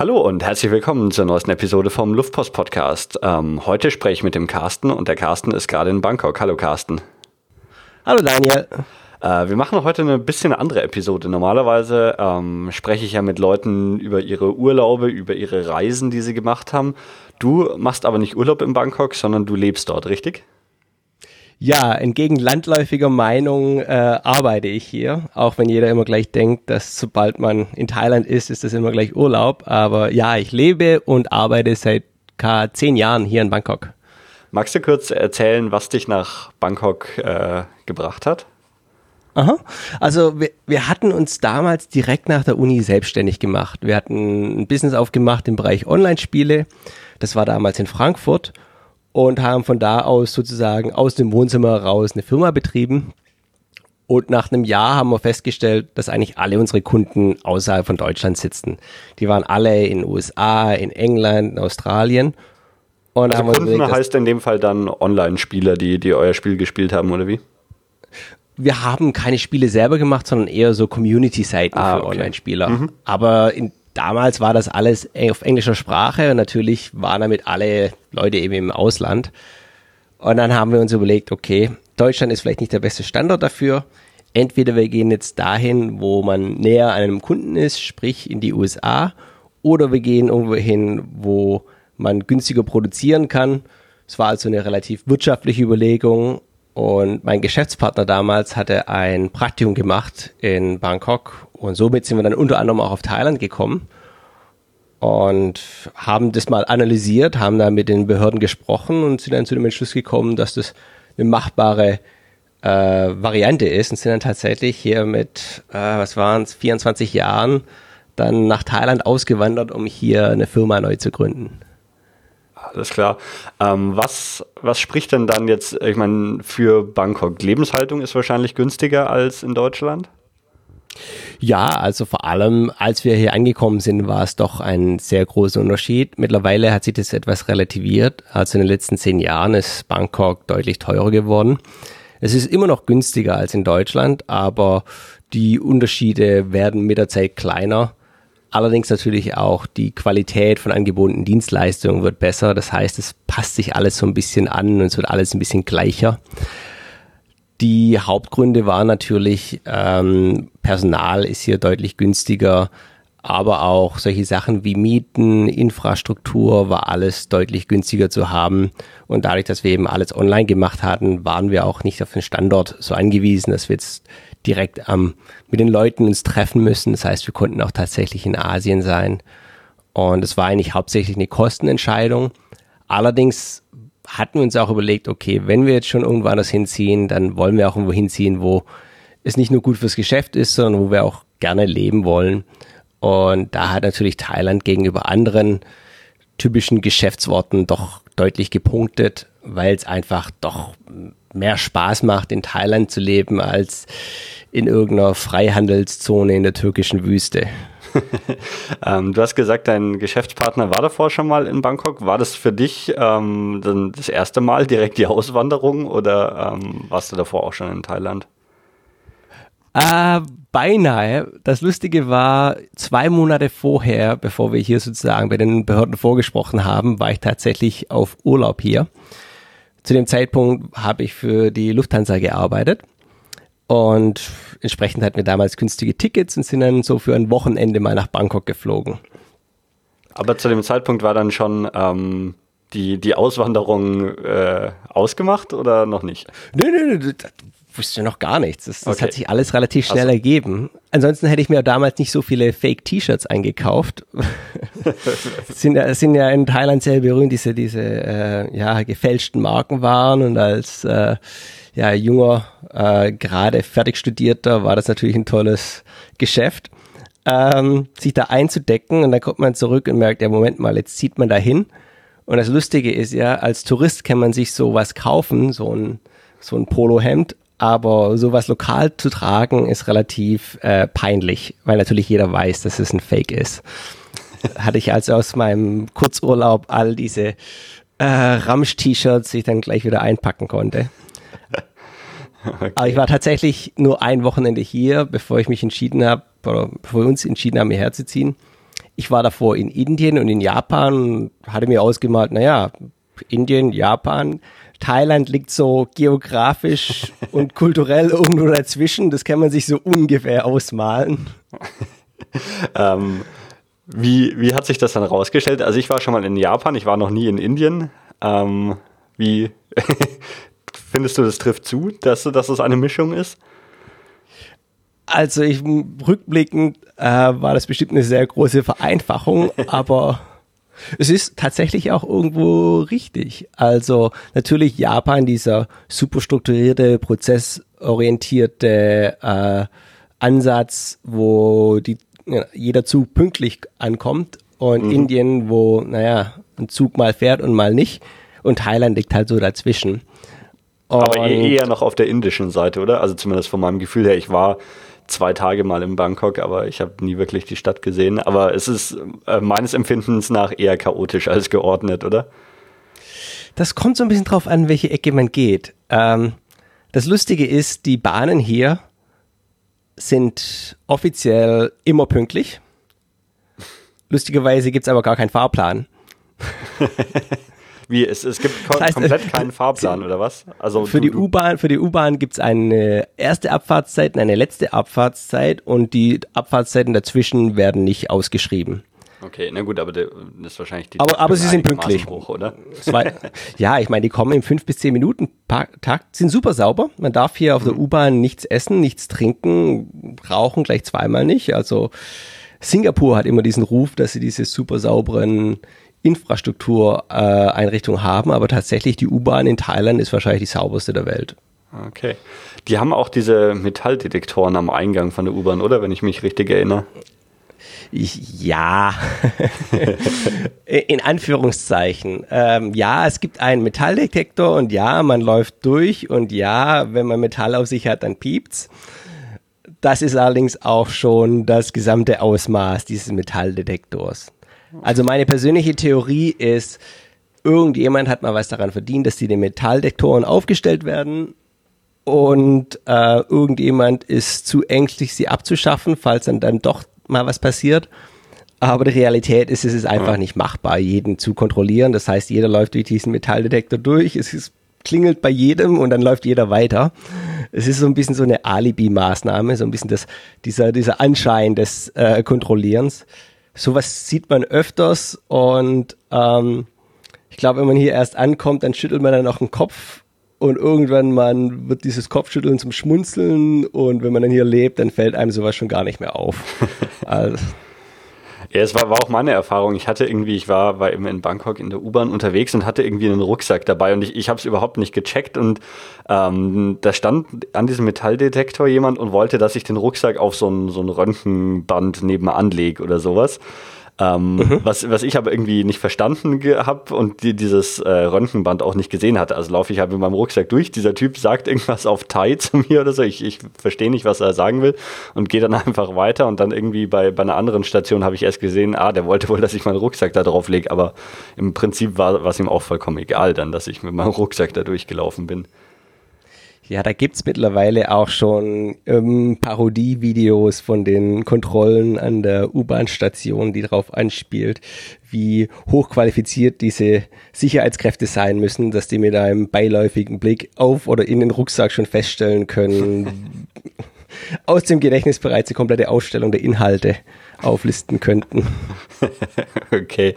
Hallo und herzlich willkommen zur neuesten Episode vom Luftpost Podcast. Ähm, heute spreche ich mit dem Carsten und der Carsten ist gerade in Bangkok. Hallo Carsten. Hallo Daniel. Äh, wir machen heute eine bisschen andere Episode. Normalerweise ähm, spreche ich ja mit Leuten über ihre Urlaube, über ihre Reisen, die sie gemacht haben. Du machst aber nicht Urlaub in Bangkok, sondern du lebst dort, richtig? Ja, entgegen landläufiger Meinung äh, arbeite ich hier, auch wenn jeder immer gleich denkt, dass sobald man in Thailand ist, ist das immer gleich Urlaub. Aber ja, ich lebe und arbeite seit zehn Jahren hier in Bangkok. Magst du kurz erzählen, was dich nach Bangkok äh, gebracht hat? Aha. Also wir, wir hatten uns damals direkt nach der Uni selbstständig gemacht. Wir hatten ein Business aufgemacht im Bereich Online-Spiele. Das war damals in Frankfurt und haben von da aus sozusagen aus dem Wohnzimmer raus eine Firma betrieben. Und nach einem Jahr haben wir festgestellt, dass eigentlich alle unsere Kunden außerhalb von Deutschland sitzen. Die waren alle in den USA, in England, in Australien. Und also Kunden überlegt, heißt in dem Fall dann Online-Spieler, die, die euer Spiel gespielt haben, oder wie? Wir haben keine Spiele selber gemacht, sondern eher so Community-Seiten ah, für okay. Online-Spieler. Mhm. Aber in damals war das alles auf englischer Sprache und natürlich waren damit alle Leute eben im Ausland. Und dann haben wir uns überlegt, okay, Deutschland ist vielleicht nicht der beste Standort dafür. Entweder wir gehen jetzt dahin, wo man näher an einem Kunden ist, sprich in die USA, oder wir gehen irgendwo hin, wo man günstiger produzieren kann. Es war also eine relativ wirtschaftliche Überlegung und mein Geschäftspartner damals hatte ein Praktikum gemacht in Bangkok und somit sind wir dann unter anderem auch auf Thailand gekommen und haben das mal analysiert, haben da mit den Behörden gesprochen und sind dann zu dem Entschluss gekommen, dass das eine machbare äh, Variante ist und sind dann tatsächlich hier mit, äh, was waren es, 24 Jahren dann nach Thailand ausgewandert, um hier eine Firma neu zu gründen. Alles klar. Ähm, was, was spricht denn dann jetzt, ich meine, für Bangkok? Lebenshaltung ist wahrscheinlich günstiger als in Deutschland? Ja, also vor allem, als wir hier angekommen sind, war es doch ein sehr großer Unterschied. Mittlerweile hat sich das etwas relativiert. Also in den letzten zehn Jahren ist Bangkok deutlich teurer geworden. Es ist immer noch günstiger als in Deutschland, aber die Unterschiede werden mit der Zeit kleiner. Allerdings natürlich auch die Qualität von angebotenen Dienstleistungen wird besser. Das heißt, es passt sich alles so ein bisschen an und es wird alles ein bisschen gleicher. Die Hauptgründe waren natürlich, ähm, Personal ist hier deutlich günstiger, aber auch solche Sachen wie Mieten, Infrastruktur war alles deutlich günstiger zu haben. Und dadurch, dass wir eben alles online gemacht hatten, waren wir auch nicht auf den Standort so angewiesen, dass wir jetzt direkt ähm, mit den Leuten uns treffen müssen. Das heißt, wir konnten auch tatsächlich in Asien sein. Und es war eigentlich hauptsächlich eine Kostenentscheidung. Allerdings hatten wir uns auch überlegt, okay, wenn wir jetzt schon irgendwo anders hinziehen, dann wollen wir auch irgendwo hinziehen, wo es nicht nur gut fürs Geschäft ist, sondern wo wir auch gerne leben wollen. Und da hat natürlich Thailand gegenüber anderen typischen Geschäftsworten doch deutlich gepunktet, weil es einfach doch mehr Spaß macht, in Thailand zu leben, als in irgendeiner Freihandelszone in der türkischen Wüste. ähm, du hast gesagt, dein Geschäftspartner war davor schon mal in Bangkok. War das für dich ähm, das erste Mal direkt die Auswanderung oder ähm, warst du davor auch schon in Thailand? Äh, beinahe. Das Lustige war, zwei Monate vorher, bevor wir hier sozusagen bei den Behörden vorgesprochen haben, war ich tatsächlich auf Urlaub hier. Zu dem Zeitpunkt habe ich für die Lufthansa gearbeitet und entsprechend hatten wir damals günstige Tickets und sind dann so für ein Wochenende mal nach Bangkok geflogen. Aber zu dem Zeitpunkt war dann schon ähm, die, die Auswanderung äh, ausgemacht oder noch nicht? Nö, nö, nö, wusste noch gar nichts. Das, das okay. hat sich alles relativ schnell also. ergeben. Ansonsten hätte ich mir damals nicht so viele Fake-T-Shirts eingekauft. sind, ja, sind ja in Thailand sehr berühmt, diese, diese äh, ja, gefälschten Markenwaren und als äh, ja, junger, äh, gerade fertig studierter war das natürlich ein tolles Geschäft. Ähm, sich da einzudecken und dann kommt man zurück und merkt, ja, Moment mal, jetzt zieht man da hin. Und das Lustige ist ja, als Tourist kann man sich sowas kaufen, so ein, so ein Polohemd, aber sowas lokal zu tragen ist relativ äh, peinlich, weil natürlich jeder weiß, dass es ein Fake ist. Hatte ich also aus meinem Kurzurlaub all diese äh, Ramsch-T-Shirts, die ich dann gleich wieder einpacken konnte. Okay. Aber ich war tatsächlich nur ein Wochenende hier, bevor ich mich entschieden habe, oder bevor wir uns entschieden haben, hierher zu ziehen. ich war davor in Indien und in Japan, hatte mir ausgemalt, naja, Indien, Japan, Thailand liegt so geografisch und kulturell irgendwo dazwischen. Das kann man sich so ungefähr ausmalen. ähm, wie, wie hat sich das dann rausgestellt? Also ich war schon mal in Japan, ich war noch nie in Indien. Ähm, wie findest du, das trifft zu, dass, dass es eine Mischung ist? Also ich rückblickend äh, war das bestimmt eine sehr große Vereinfachung, aber es ist tatsächlich auch irgendwo richtig. Also natürlich Japan, dieser superstrukturierte, prozessorientierte äh, Ansatz, wo die, ja, jeder Zug pünktlich ankommt und mhm. Indien, wo, naja, ein Zug mal fährt und mal nicht. Und Thailand liegt halt so dazwischen. Und Aber e-, eher noch auf der indischen Seite, oder? Also zumindest von meinem Gefühl her. Ich war zwei Tage mal in Bangkok, aber ich habe nie wirklich die Stadt gesehen. Aber es ist äh, meines Empfindens nach eher chaotisch als geordnet, oder? Das kommt so ein bisschen drauf an, welche Ecke man geht. Ähm, das Lustige ist, die Bahnen hier sind offiziell immer pünktlich. Lustigerweise gibt es aber gar keinen Fahrplan. Wie, es, es gibt das heißt, komplett keinen Fahrplan oder was? Also für, du, die U-Bahn, für die U-Bahn gibt es eine erste Abfahrtszeit und eine letzte Abfahrtszeit und die Abfahrtszeiten dazwischen werden nicht ausgeschrieben. Okay, na gut, aber das ist wahrscheinlich die. Aber, aber sie sind pünktlich. Hoch, oder? Ja, ich meine, die kommen im 5 bis 10 Minuten Takt, sind super sauber. Man darf hier auf der mhm. U-Bahn nichts essen, nichts trinken, rauchen gleich zweimal nicht. Also Singapur hat immer diesen Ruf, dass sie diese super sauberen Infrastruktureinrichtungen äh, haben, aber tatsächlich die U-Bahn in Thailand ist wahrscheinlich die sauberste der Welt. Okay. Die haben auch diese Metalldetektoren am Eingang von der U-Bahn, oder? Wenn ich mich richtig erinnere. Ich, ja, in Anführungszeichen. Ähm, ja, es gibt einen Metalldetektor und ja, man läuft durch und ja, wenn man Metall auf sich hat, dann piept's. Das ist allerdings auch schon das gesamte Ausmaß dieses Metalldetektors. Also meine persönliche Theorie ist, irgendjemand hat mal was daran verdient, dass die den Metalldetektoren aufgestellt werden und äh, irgendjemand ist zu ängstlich, sie abzuschaffen, falls dann dann doch mal was passiert. Aber die Realität ist, es ist einfach nicht machbar, jeden zu kontrollieren. Das heißt, jeder läuft durch diesen Metalldetektor durch, es ist, klingelt bei jedem und dann läuft jeder weiter. Es ist so ein bisschen so eine Alibi-Maßnahme, so ein bisschen das, dieser, dieser Anschein des äh, Kontrollierens sowas sieht man öfters und ähm, ich glaube, wenn man hier erst ankommt, dann schüttelt man dann auch den Kopf und irgendwann man wird dieses Kopfschütteln zum Schmunzeln und wenn man dann hier lebt, dann fällt einem sowas schon gar nicht mehr auf. also, ja, es war, war auch meine Erfahrung. Ich hatte irgendwie, ich war, war eben in Bangkok in der U-Bahn unterwegs und hatte irgendwie einen Rucksack dabei und ich, ich habe es überhaupt nicht gecheckt und ähm, da stand an diesem Metalldetektor jemand und wollte, dass ich den Rucksack auf so ein, so ein Röntgenband nebenan lege oder sowas. Ähm, mhm. was, was ich aber irgendwie nicht verstanden habe und die, dieses äh, Röntgenband auch nicht gesehen hatte. Also laufe ich halt mit meinem Rucksack durch. Dieser Typ sagt irgendwas auf Thai zu mir oder so. Ich, ich verstehe nicht, was er sagen will und gehe dann einfach weiter. Und dann irgendwie bei, bei einer anderen Station habe ich erst gesehen, ah, der wollte wohl, dass ich meinen Rucksack da drauf lege. Aber im Prinzip war es ihm auch vollkommen egal dann, dass ich mit meinem Rucksack da durchgelaufen bin. Ja, da gibt's mittlerweile auch schon ähm, Parodie-Videos von den Kontrollen an der U-Bahn-Station, die darauf anspielt, wie hochqualifiziert diese Sicherheitskräfte sein müssen, dass die mit einem beiläufigen Blick auf oder in den Rucksack schon feststellen können, aus dem Gedächtnis bereits die komplette Ausstellung der Inhalte auflisten könnten. okay.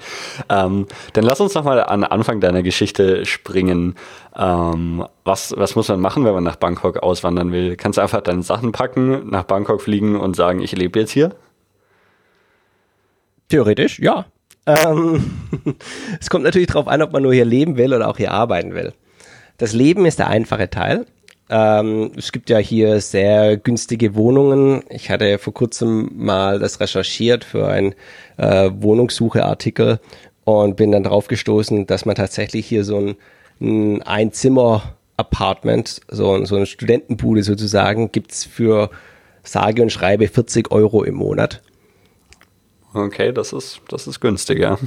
Ähm, dann lass uns nochmal an Anfang deiner Geschichte springen. Ähm, was, was muss man machen, wenn man nach Bangkok auswandern will? Kannst du einfach deine Sachen packen, nach Bangkok fliegen und sagen, ich lebe jetzt hier? Theoretisch, ja. Ähm, es kommt natürlich darauf an, ob man nur hier leben will oder auch hier arbeiten will. Das Leben ist der einfache Teil. Ähm, es gibt ja hier sehr günstige Wohnungen. Ich hatte vor kurzem mal das recherchiert für einen äh, Wohnungssucheartikel und bin dann drauf gestoßen, dass man tatsächlich hier so ein, ein Einzimmer-Apartment, so, so eine Studentenbude sozusagen, gibt's für sage und schreibe 40 Euro im Monat. Okay, das ist, das ist günstiger.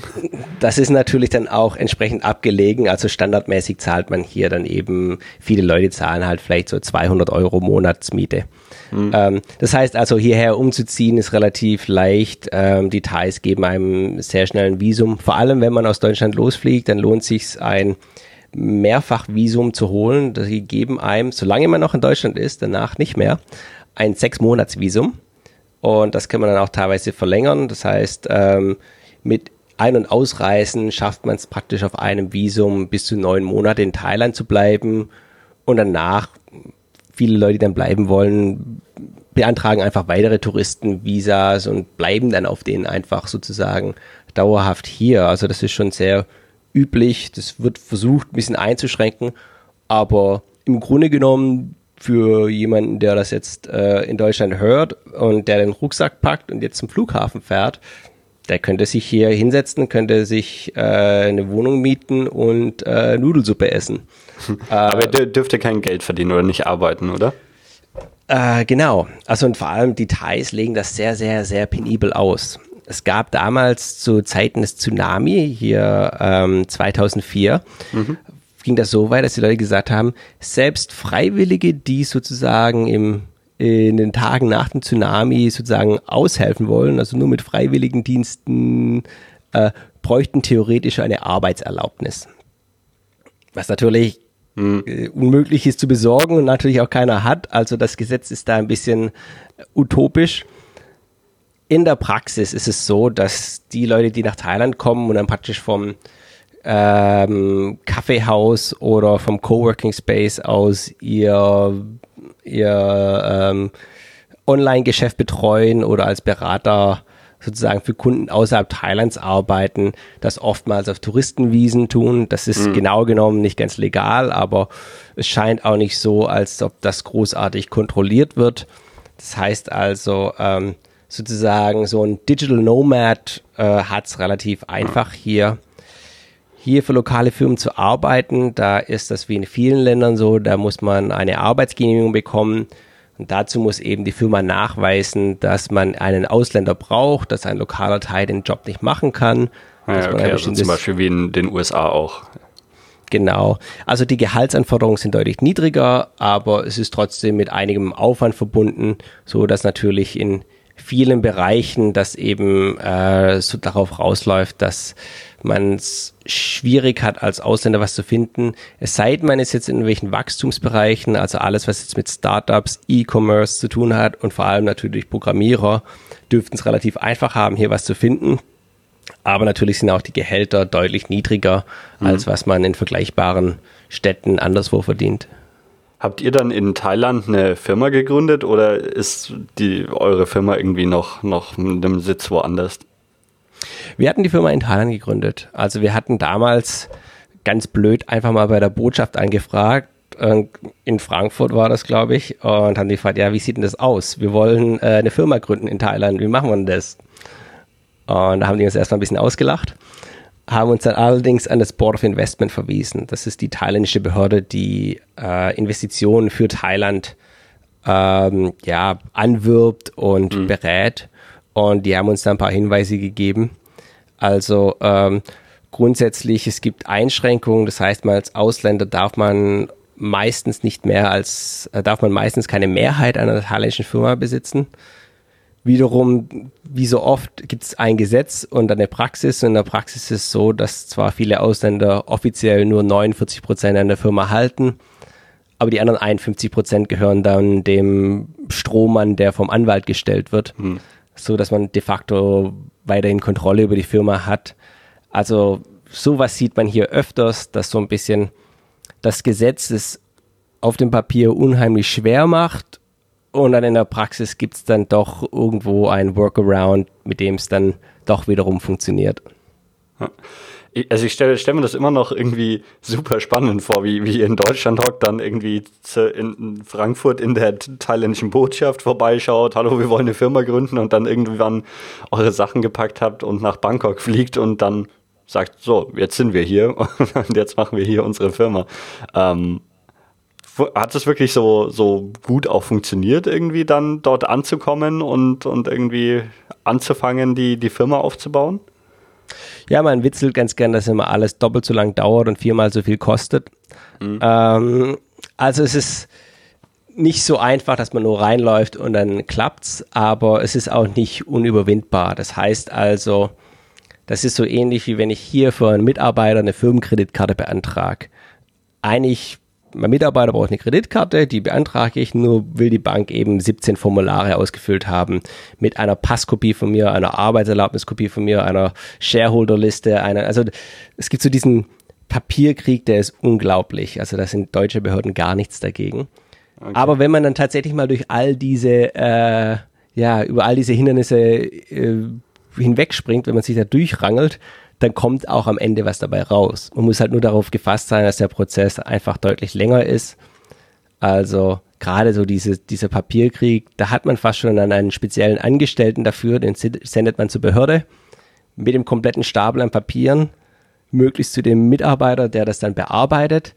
Das ist natürlich dann auch entsprechend abgelegen. Also standardmäßig zahlt man hier dann eben, viele Leute zahlen halt vielleicht so 200 Euro Monatsmiete. Mhm. Ähm, das heißt also, hierher umzuziehen ist relativ leicht. Ähm, die Thais geben einem sehr schnell ein Visum. Vor allem, wenn man aus Deutschland losfliegt, dann lohnt sich ein Mehrfachvisum zu holen. Die geben einem, solange man noch in Deutschland ist, danach nicht mehr, ein Sechs-Monats-Visum. Und das kann man dann auch teilweise verlängern. Das heißt, ähm, mit Ein- und Ausreisen schafft man es praktisch auf einem Visum bis zu neun Monate in Thailand zu bleiben. Und danach, viele Leute, die dann bleiben wollen, beantragen einfach weitere Touristenvisas und bleiben dann auf denen einfach sozusagen dauerhaft hier. Also das ist schon sehr üblich. Das wird versucht, ein bisschen einzuschränken. Aber im Grunde genommen für jemanden, der das jetzt äh, in Deutschland hört und der den Rucksack packt und jetzt zum Flughafen fährt, der könnte sich hier hinsetzen, könnte sich äh, eine Wohnung mieten und äh, Nudelsuppe essen. Aber er dürfte kein Geld verdienen oder nicht arbeiten, oder? Äh, genau. Also und vor allem die Thais legen das sehr, sehr, sehr penibel aus. Es gab damals zu Zeiten des Tsunami hier ähm, 2004 mhm ging das so weit, dass die Leute gesagt haben, selbst Freiwillige, die sozusagen im, in den Tagen nach dem Tsunami sozusagen aushelfen wollen, also nur mit freiwilligen Diensten, äh, bräuchten theoretisch eine Arbeitserlaubnis. Was natürlich hm. äh, unmöglich ist zu besorgen und natürlich auch keiner hat. Also das Gesetz ist da ein bisschen utopisch. In der Praxis ist es so, dass die Leute, die nach Thailand kommen und dann praktisch vom ähm, Kaffeehaus oder vom Coworking Space aus ihr, ihr ähm, Online-Geschäft betreuen oder als Berater sozusagen für Kunden außerhalb Thailands arbeiten, das oftmals auf Touristenwiesen tun. Das ist mhm. genau genommen nicht ganz legal, aber es scheint auch nicht so, als ob das großartig kontrolliert wird. Das heißt also, ähm, sozusagen so ein Digital Nomad äh, hat es relativ einfach hier hier für lokale Firmen zu arbeiten. Da ist das wie in vielen Ländern so, da muss man eine Arbeitsgenehmigung bekommen. Und dazu muss eben die Firma nachweisen, dass man einen Ausländer braucht, dass ein lokaler Teil den Job nicht machen kann. Ja, okay, also zum Beispiel wie in den USA auch. Genau. Also die Gehaltsanforderungen sind deutlich niedriger, aber es ist trotzdem mit einigem Aufwand verbunden, so dass natürlich in vielen Bereichen das eben äh, so darauf rausläuft, dass man es schwierig hat, als Ausländer was zu finden. Es sei denn, man ist jetzt in welchen Wachstumsbereichen, also alles, was jetzt mit Startups, E-Commerce zu tun hat und vor allem natürlich Programmierer, dürften es relativ einfach haben, hier was zu finden. Aber natürlich sind auch die Gehälter deutlich niedriger, mhm. als was man in vergleichbaren Städten anderswo verdient. Habt ihr dann in Thailand eine Firma gegründet oder ist die eure Firma irgendwie noch, noch mit einem Sitz woanders? Wir hatten die Firma in Thailand gegründet. Also wir hatten damals ganz blöd einfach mal bei der Botschaft angefragt. In Frankfurt war das, glaube ich, und haben die gefragt, ja, wie sieht denn das aus? Wir wollen äh, eine Firma gründen in Thailand. Wie machen wir denn das? Und da haben die uns erstmal ein bisschen ausgelacht, haben uns dann allerdings an das Board of Investment verwiesen. Das ist die thailändische Behörde, die äh, Investitionen für Thailand ähm, ja, anwirbt und mhm. berät. Und die haben uns da ein paar Hinweise gegeben. Also ähm, grundsätzlich, es gibt Einschränkungen. Das heißt, man als Ausländer darf man meistens nicht mehr als, äh, darf man meistens keine Mehrheit einer thailändischen Firma besitzen. Wiederum, wie so oft, gibt es ein Gesetz und eine Praxis. Und in der Praxis ist es so, dass zwar viele Ausländer offiziell nur 49 Prozent einer Firma halten, aber die anderen 51 Prozent gehören dann dem Strohmann, der vom Anwalt gestellt wird. Hm so dass man de facto weiterhin Kontrolle über die Firma hat. Also sowas sieht man hier öfters, dass so ein bisschen das Gesetz es auf dem Papier unheimlich schwer macht und dann in der Praxis gibt es dann doch irgendwo ein Workaround, mit dem es dann doch wiederum funktioniert. Also ich stelle stell mir das immer noch irgendwie super spannend vor, wie, wie in Deutschland hockt, dann irgendwie zu, in Frankfurt in der thailändischen Botschaft vorbeischaut, hallo, wir wollen eine Firma gründen und dann irgendwann eure Sachen gepackt habt und nach Bangkok fliegt und dann sagt, so, jetzt sind wir hier und jetzt machen wir hier unsere Firma. Ähm, hat es wirklich so, so gut auch funktioniert, irgendwie dann dort anzukommen und, und irgendwie anzufangen, die, die Firma aufzubauen? Ja, man witzelt ganz gern, dass immer alles doppelt so lang dauert und viermal so viel kostet. Mhm. Ähm, also es ist nicht so einfach, dass man nur reinläuft und dann klappt's, aber es ist auch nicht unüberwindbar. Das heißt also, das ist so ähnlich wie wenn ich hier für einen Mitarbeiter eine Firmenkreditkarte beantrage. Eigentlich, mein Mitarbeiter braucht eine Kreditkarte, die beantrage ich, nur will die Bank eben 17 Formulare ausgefüllt haben mit einer Passkopie von mir, einer Arbeitserlaubniskopie von mir, einer Shareholderliste, einer, also es gibt so diesen Papierkrieg, der ist unglaublich. Also da sind deutsche Behörden gar nichts dagegen. Okay. Aber wenn man dann tatsächlich mal durch all diese, äh, ja, über all diese Hindernisse äh, hinwegspringt, wenn man sich da durchrangelt, dann kommt auch am Ende was dabei raus. Man muss halt nur darauf gefasst sein, dass der Prozess einfach deutlich länger ist. Also gerade so diese, dieser Papierkrieg, da hat man fast schon einen speziellen Angestellten dafür, den sendet man zur Behörde mit dem kompletten Stapel an Papieren, möglichst zu dem Mitarbeiter, der das dann bearbeitet,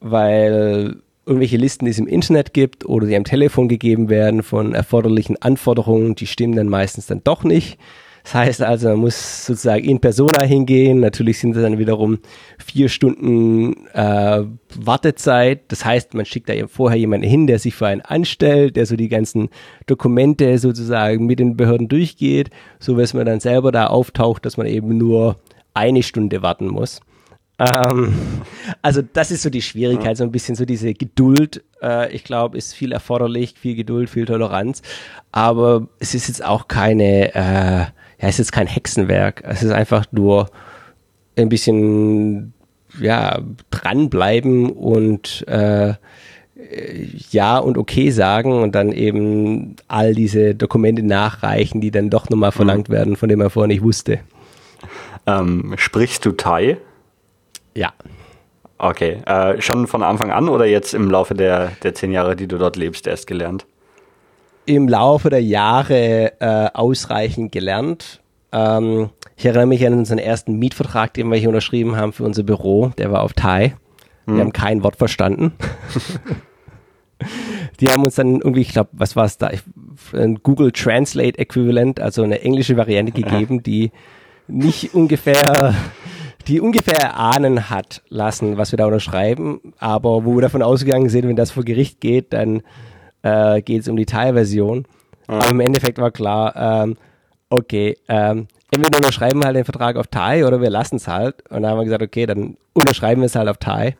weil irgendwelche Listen, die es im Internet gibt oder die am Telefon gegeben werden von erforderlichen Anforderungen, die stimmen dann meistens dann doch nicht. Das heißt also, man muss sozusagen in Persona hingehen. Natürlich sind es dann wiederum vier Stunden äh, Wartezeit. Das heißt, man schickt da eben vorher jemanden hin, der sich für einen anstellt, der so die ganzen Dokumente sozusagen mit den Behörden durchgeht, so dass man dann selber da auftaucht, dass man eben nur eine Stunde warten muss. Ähm, also das ist so die Schwierigkeit, so ein bisschen so diese Geduld. Äh, ich glaube, ist viel erforderlich, viel Geduld, viel Toleranz. Aber es ist jetzt auch keine, äh, ja, es ist jetzt kein Hexenwerk. Es ist einfach nur ein bisschen, ja, dranbleiben und äh, ja und okay sagen und dann eben all diese Dokumente nachreichen, die dann doch nochmal verlangt mhm. werden, von denen man vorher nicht wusste. Ähm, sprichst du Thai? Ja. Okay. Äh, schon von Anfang an oder jetzt im Laufe der, der zehn Jahre, die du dort lebst, erst gelernt? Im Laufe der Jahre äh, ausreichend gelernt. Ähm, ich erinnere mich an unseren ersten Mietvertrag, den wir hier unterschrieben haben für unser Büro. Der war auf Thai. Wir hm. haben kein Wort verstanden. Die haben uns dann irgendwie, ich glaube, was war es da? Ein Google Translate Äquivalent, also eine englische Variante gegeben, die nicht ungefähr die ungefähr erahnen hat lassen, was wir da unterschreiben, aber wo wir davon ausgegangen sind, wenn das vor Gericht geht, dann äh, geht es um die Teilversion. Ah. Aber im Endeffekt war klar, ähm, okay, ähm, entweder unterschreiben wir halt den Vertrag auf Thai oder wir lassen es halt. Und dann haben wir gesagt, okay, dann unterschreiben wir es halt auf Thai.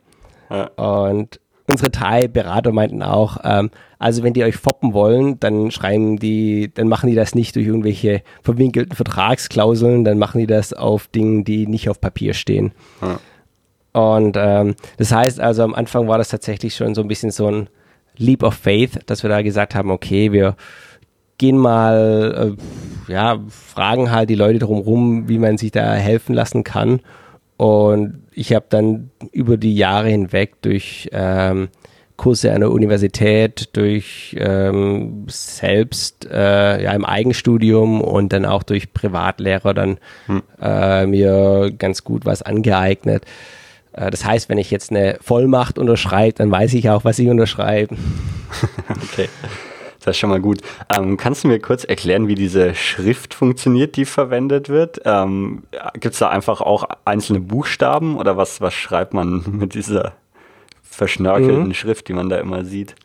Ja. Und unsere Thai-Berater meinten auch, ähm, also wenn die euch foppen wollen, dann schreiben die, dann machen die das nicht durch irgendwelche verwinkelten Vertragsklauseln, dann machen die das auf Dingen, die nicht auf Papier stehen. Ja. Und ähm, das heißt also, am Anfang war das tatsächlich schon so ein bisschen so ein Leap of Faith, dass wir da gesagt haben, okay, wir gehen mal, äh, ja, fragen halt die Leute drumherum, wie man sich da helfen lassen kann. Und ich habe dann über die Jahre hinweg durch ähm, Kurse an der Universität, durch ähm, selbst äh, ja, im Eigenstudium und dann auch durch Privatlehrer dann hm. äh, mir ganz gut was angeeignet. Äh, das heißt, wenn ich jetzt eine Vollmacht unterschreibe, dann weiß ich auch, was ich unterschreibe. okay. Das ist schon mal gut. Ähm, kannst du mir kurz erklären, wie diese Schrift funktioniert, die verwendet wird? Ähm, Gibt es da einfach auch einzelne Buchstaben oder was, was schreibt man mit dieser verschnörkelten mhm. Schrift, die man da immer sieht?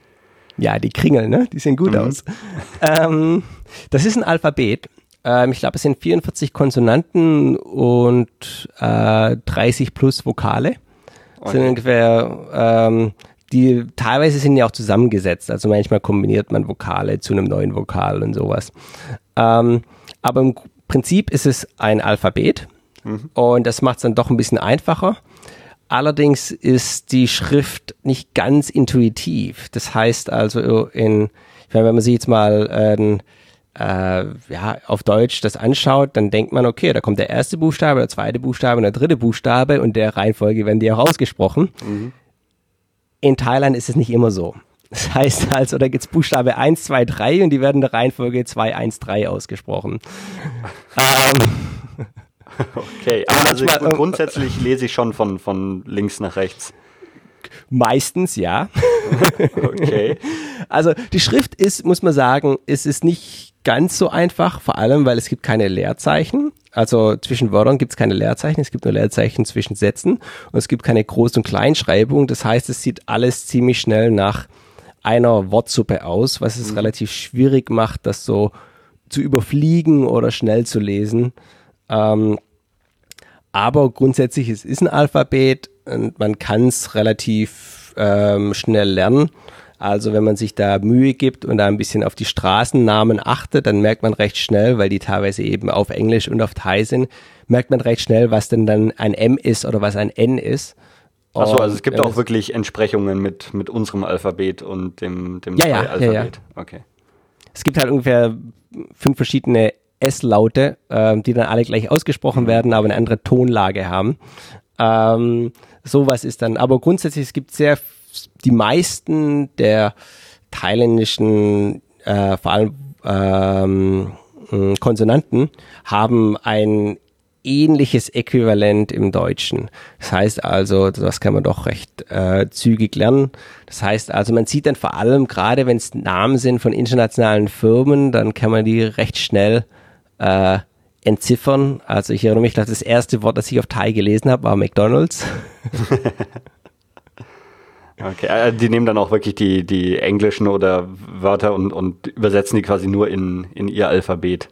Ja, die Kringel, ne? Die sehen gut mhm. aus. ähm, das ist ein Alphabet. Ähm, ich glaube, es sind 44 Konsonanten und äh, 30 plus Vokale. Okay. sind ungefähr ähm, die teilweise sind ja auch zusammengesetzt. Also manchmal kombiniert man Vokale zu einem neuen Vokal und sowas. Ähm, aber im Prinzip ist es ein Alphabet mhm. und das macht es dann doch ein bisschen einfacher. Allerdings ist die Schrift nicht ganz intuitiv. Das heißt also in, wenn man sich jetzt mal äh, äh, ja, auf Deutsch das anschaut, dann denkt man, okay, da kommt der erste Buchstabe, der zweite Buchstabe und der dritte Buchstabe und der Reihenfolge werden die auch ausgesprochen. Mhm. In Thailand ist es nicht immer so. Das heißt also, da gibt es Buchstabe 1, 2, 3 und die werden in der Reihenfolge 2, 1, 3 ausgesprochen. ähm, okay, aber also manchmal, grundsätzlich lese ich schon von, von links nach rechts. Meistens ja. Okay. Also die Schrift ist, muss man sagen, es ist nicht ganz so einfach, vor allem weil es gibt keine Leerzeichen. Also zwischen Wörtern gibt es keine Leerzeichen, es gibt nur Leerzeichen zwischen Sätzen und es gibt keine Groß- und Kleinschreibung. Das heißt, es sieht alles ziemlich schnell nach einer Wortsuppe aus, was es mhm. relativ schwierig macht, das so zu überfliegen oder schnell zu lesen. Ähm, aber grundsätzlich, es ist ein Alphabet und man kann es relativ ähm, schnell lernen. Also wenn man sich da Mühe gibt und da ein bisschen auf die Straßennamen achtet, dann merkt man recht schnell, weil die teilweise eben auf Englisch und auf Thai sind, merkt man recht schnell, was denn dann ein M ist oder was ein N ist. Achso, also es gibt auch wirklich Entsprechungen mit, mit unserem Alphabet und dem, dem ja, ja, Alphabet. Ja, ja. Okay. Es gibt halt ungefähr fünf verschiedene S-Laute, äh, die dann alle gleich ausgesprochen werden, aber eine andere Tonlage haben. Ähm, sowas ist dann, aber grundsätzlich, es gibt sehr, die meisten der thailändischen, äh, vor allem ähm, Konsonanten, haben ein ähnliches Äquivalent im Deutschen. Das heißt also, das kann man doch recht äh, zügig lernen. Das heißt also, man sieht dann vor allem, gerade wenn es Namen sind von internationalen Firmen, dann kann man die recht schnell äh, entziffern. Also ich erinnere mich, dass das erste Wort, das ich auf Thai gelesen habe, war McDonald's. okay, äh, die nehmen dann auch wirklich die, die englischen oder Wörter und, und übersetzen die quasi nur in, in ihr Alphabet.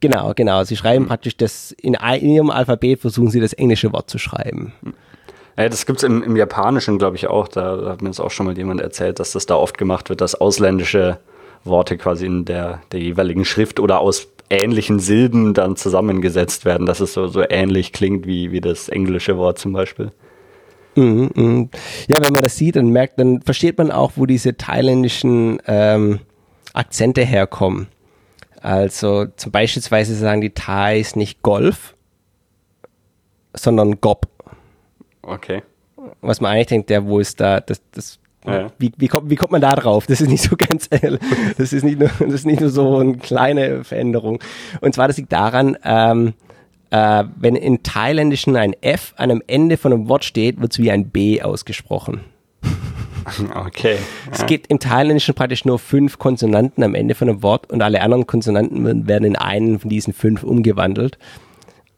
Genau, genau. Sie schreiben mhm. praktisch das, in, in, ihrem Alphabet versuchen sie das englische Wort zu schreiben. Ja, das gibt es im, im, Japanischen, glaube ich, auch. Da, da hat mir jetzt auch schon mal jemand erzählt, dass das da oft gemacht wird, dass ausländische Worte quasi in der, der jeweiligen Schrift oder aus ähnlichen Silben dann zusammengesetzt werden, dass es so, so ähnlich klingt wie, wie das englische Wort zum Beispiel. Mhm, mh. Ja, wenn man das sieht und merkt, dann versteht man auch, wo diese thailändischen ähm, Akzente herkommen. Also zum Beispiel sagen die Thais nicht Golf, sondern Gob. Okay. Was man eigentlich denkt, der, wo ist da, das, das ja. Wie, wie, kommt, wie kommt man da drauf? Das ist nicht so ganz, das ist nicht nur, das ist nicht nur so eine kleine Veränderung. Und zwar, das liegt daran, ähm, äh, wenn in Thailändischen ein F an einem Ende von einem Wort steht, wird es wie ein B ausgesprochen. Okay. Es geht im Thailändischen praktisch nur fünf Konsonanten am Ende von einem Wort und alle anderen Konsonanten werden in einen von diesen fünf umgewandelt.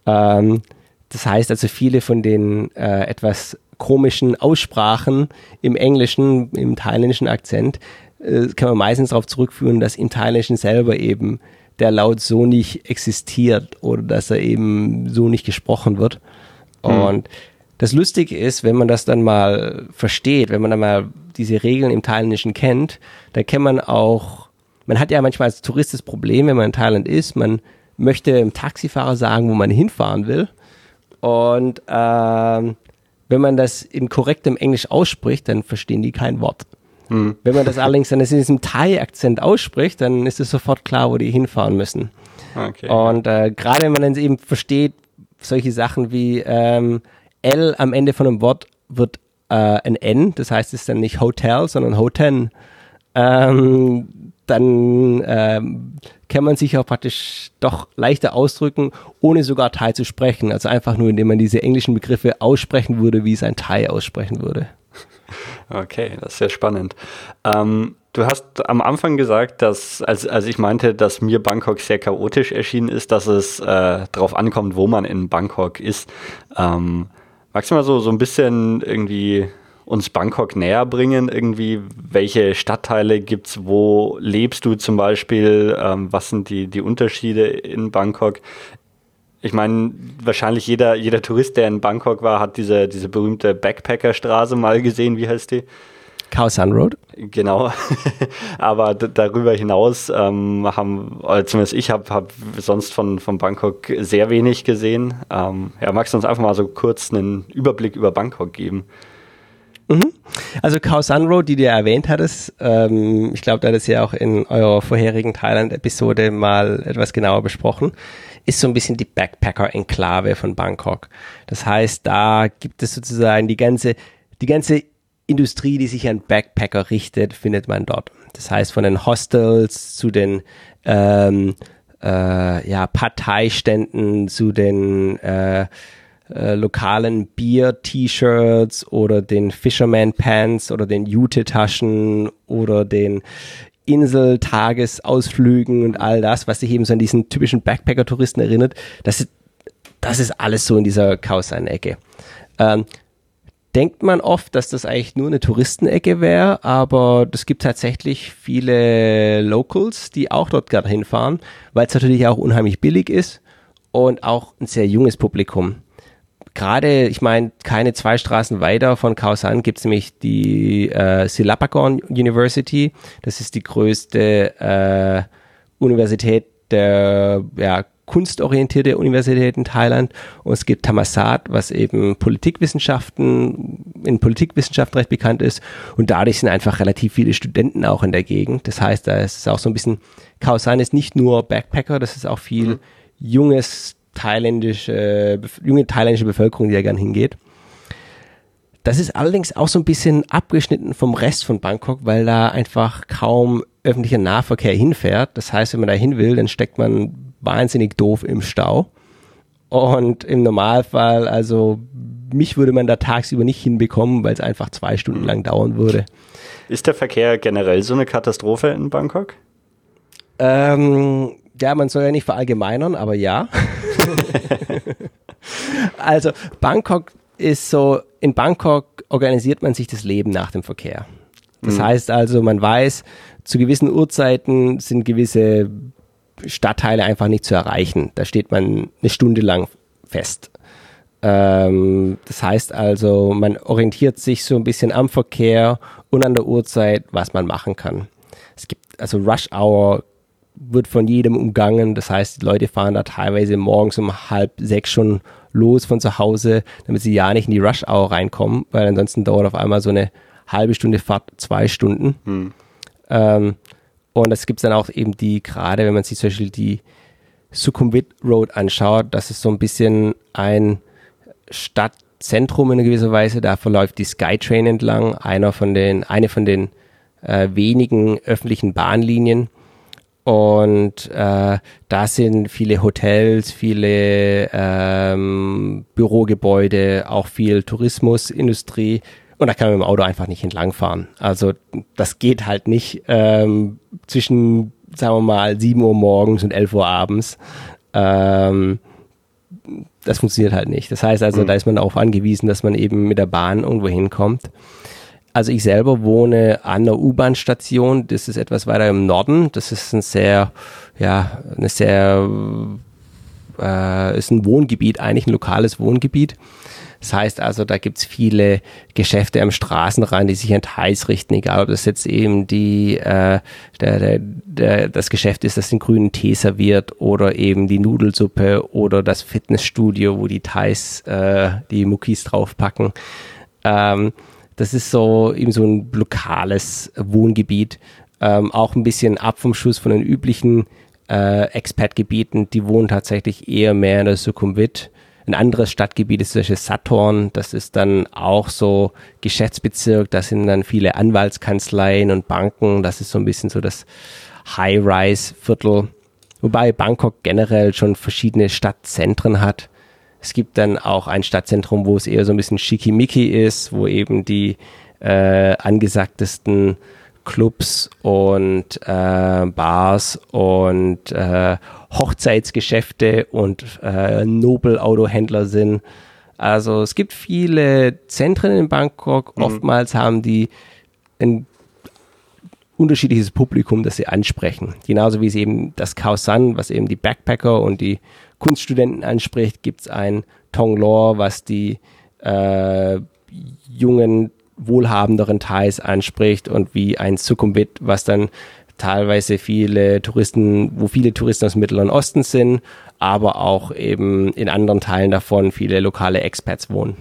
Ähm, das heißt also, viele von den äh, etwas komischen Aussprachen im Englischen, im thailändischen Akzent, äh, kann man meistens darauf zurückführen, dass im Thailändischen selber eben der Laut so nicht existiert oder dass er eben so nicht gesprochen wird. Mhm. Und das Lustige ist, wenn man das dann mal versteht, wenn man dann mal diese Regeln im Thailändischen kennt, dann kann man auch, man hat ja manchmal als Tourist das Problem, wenn man in Thailand ist, man möchte dem Taxifahrer sagen, wo man hinfahren will. Und ähm, wenn man das in korrektem Englisch ausspricht, dann verstehen die kein Wort. Hm. Wenn man das allerdings dann in diesem Thai-Akzent ausspricht, dann ist es sofort klar, wo die hinfahren müssen. Okay. Und äh, gerade wenn man dann eben versteht, solche Sachen wie ähm, L am Ende von einem Wort wird äh, ein N, das heißt es ist dann nicht Hotel, sondern Hoten. Ähm, dann ähm, kann man sich auch praktisch doch leichter ausdrücken, ohne sogar Thai zu sprechen. Also einfach nur, indem man diese englischen Begriffe aussprechen würde, wie es ein Thai aussprechen würde. Okay, das ist sehr spannend. Ähm, du hast am Anfang gesagt, dass, als, als ich meinte, dass mir Bangkok sehr chaotisch erschienen ist, dass es äh, darauf ankommt, wo man in Bangkok ist. Ähm, magst du mal so, so ein bisschen irgendwie uns Bangkok näher bringen? Irgendwie, welche Stadtteile gibt es? Wo lebst du zum Beispiel? Ähm, was sind die, die Unterschiede in Bangkok? Ich meine, wahrscheinlich jeder, jeder Tourist, der in Bangkok war, hat diese, diese berühmte Backpackerstraße mal gesehen. Wie heißt die? Khao San Road. Genau. Aber darüber hinaus ähm, haben, oder zumindest ich habe hab sonst von, von Bangkok sehr wenig gesehen. Ähm, ja, magst du uns einfach mal so kurz einen Überblick über Bangkok geben? Mhm. Also Khao San Road, die du ja erwähnt hattest, ähm, ich glaube, da hat es ja auch in eurer vorherigen Thailand-Episode mal etwas genauer besprochen, ist so ein bisschen die Backpacker-Enklave von Bangkok. Das heißt, da gibt es sozusagen die ganze, die ganze Industrie, die sich an Backpacker richtet, findet man dort. Das heißt, von den Hostels zu den ähm, äh, ja, Parteiständen, zu den äh, äh, lokalen Bier-T-Shirts oder den Fisherman-Pants oder den Jute-Taschen oder den Insel-Tagesausflügen und all das, was sich eben so an diesen typischen Backpacker-Touristen erinnert, das ist, das ist alles so in dieser Kausan-Ecke. Ähm, denkt man oft, dass das eigentlich nur eine Touristenecke wäre, aber es gibt tatsächlich viele Locals, die auch dort gerne hinfahren, weil es natürlich auch unheimlich billig ist und auch ein sehr junges Publikum. Gerade, ich meine, keine zwei Straßen weiter von San gibt es nämlich die äh, Silpakorn University. Das ist die größte äh, Universität der ja, kunstorientierte Universität in Thailand und es gibt Thammasat, was eben Politikwissenschaften, in Politikwissenschaften recht bekannt ist und dadurch sind einfach relativ viele Studenten auch in der Gegend. Das heißt, da ist es auch so ein bisschen, San ist nicht nur Backpacker, das ist auch viel mhm. junges thailändische, junge thailändische Bevölkerung, die da gern hingeht. Das ist allerdings auch so ein bisschen abgeschnitten vom Rest von Bangkok, weil da einfach kaum öffentlicher Nahverkehr hinfährt. Das heißt, wenn man da hin will, dann steckt man wahnsinnig doof im Stau. Und im Normalfall, also mich würde man da tagsüber nicht hinbekommen, weil es einfach zwei Stunden lang dauern würde. Ist der Verkehr generell so eine Katastrophe in Bangkok? Ähm, ja, man soll ja nicht verallgemeinern, aber ja. also Bangkok ist so, in Bangkok organisiert man sich das Leben nach dem Verkehr. Das mhm. heißt also, man weiß, zu gewissen Uhrzeiten sind gewisse Stadtteile einfach nicht zu erreichen. Da steht man eine Stunde lang fest. Ähm, das heißt also, man orientiert sich so ein bisschen am Verkehr und an der Uhrzeit, was man machen kann. Es gibt also Rush Hour wird von jedem umgangen. Das heißt, die Leute fahren da teilweise morgens um halb sechs schon los von zu Hause, damit sie ja nicht in die Rush Hour reinkommen, weil ansonsten dauert auf einmal so eine halbe Stunde Fahrt zwei Stunden. Hm. Ähm, und es gibt dann auch eben die, gerade wenn man sich zum Beispiel die Sukhumvit Road anschaut, das ist so ein bisschen ein Stadtzentrum in gewisser Weise. Da verläuft die Skytrain entlang, einer von den, eine von den äh, wenigen öffentlichen Bahnlinien und äh, da sind viele Hotels, viele ähm, Bürogebäude, auch viel Tourismusindustrie. Und da kann man mit dem Auto einfach nicht entlangfahren. Also das geht halt nicht ähm, zwischen, sagen wir mal, 7 Uhr morgens und 11 Uhr abends. Ähm, das funktioniert halt nicht. Das heißt also, mhm. da ist man darauf angewiesen, dass man eben mit der Bahn irgendwo hinkommt. Also ich selber wohne an der U-Bahn-Station. Das ist etwas weiter im Norden. Das ist ein sehr, ja, eine sehr, äh, ist ein Wohngebiet, eigentlich ein lokales Wohngebiet. Das heißt also, da gibt's viele Geschäfte am Straßenrand, die sich an Thais richten, egal ob das jetzt eben die, äh, der, der, der, das Geschäft ist, das den grünen Tee serviert oder eben die Nudelsuppe oder das Fitnessstudio, wo die Thais äh, die Muckis draufpacken. Ähm, das ist so eben so ein lokales Wohngebiet, ähm, auch ein bisschen ab vom Schuss von den üblichen äh, Expat-Gebieten. Die wohnen tatsächlich eher mehr in der Sukhumvit. Ein anderes Stadtgebiet ist zum Beispiel Saturn. Das ist dann auch so Geschäftsbezirk. Da sind dann viele Anwaltskanzleien und Banken. Das ist so ein bisschen so das High-Rise-Viertel. Wobei Bangkok generell schon verschiedene Stadtzentren hat. Es gibt dann auch ein Stadtzentrum, wo es eher so ein bisschen schickimicki ist, wo eben die äh, angesagtesten Clubs und äh, Bars und äh, Hochzeitsgeschäfte und äh, Nobelautohändler sind. Also es gibt viele Zentren in Bangkok. Mhm. Oftmals haben die ein unterschiedliches Publikum, das sie ansprechen. Genauso wie es eben das Khao San, was eben die Backpacker und die Kunststudenten anspricht, gibt es ein Tonglor, was die äh, jungen, wohlhabenderen Thais anspricht und wie ein Sukhumvit, was dann teilweise viele Touristen, wo viele Touristen aus dem Mittleren Osten sind, aber auch eben in anderen Teilen davon viele lokale Expats wohnen.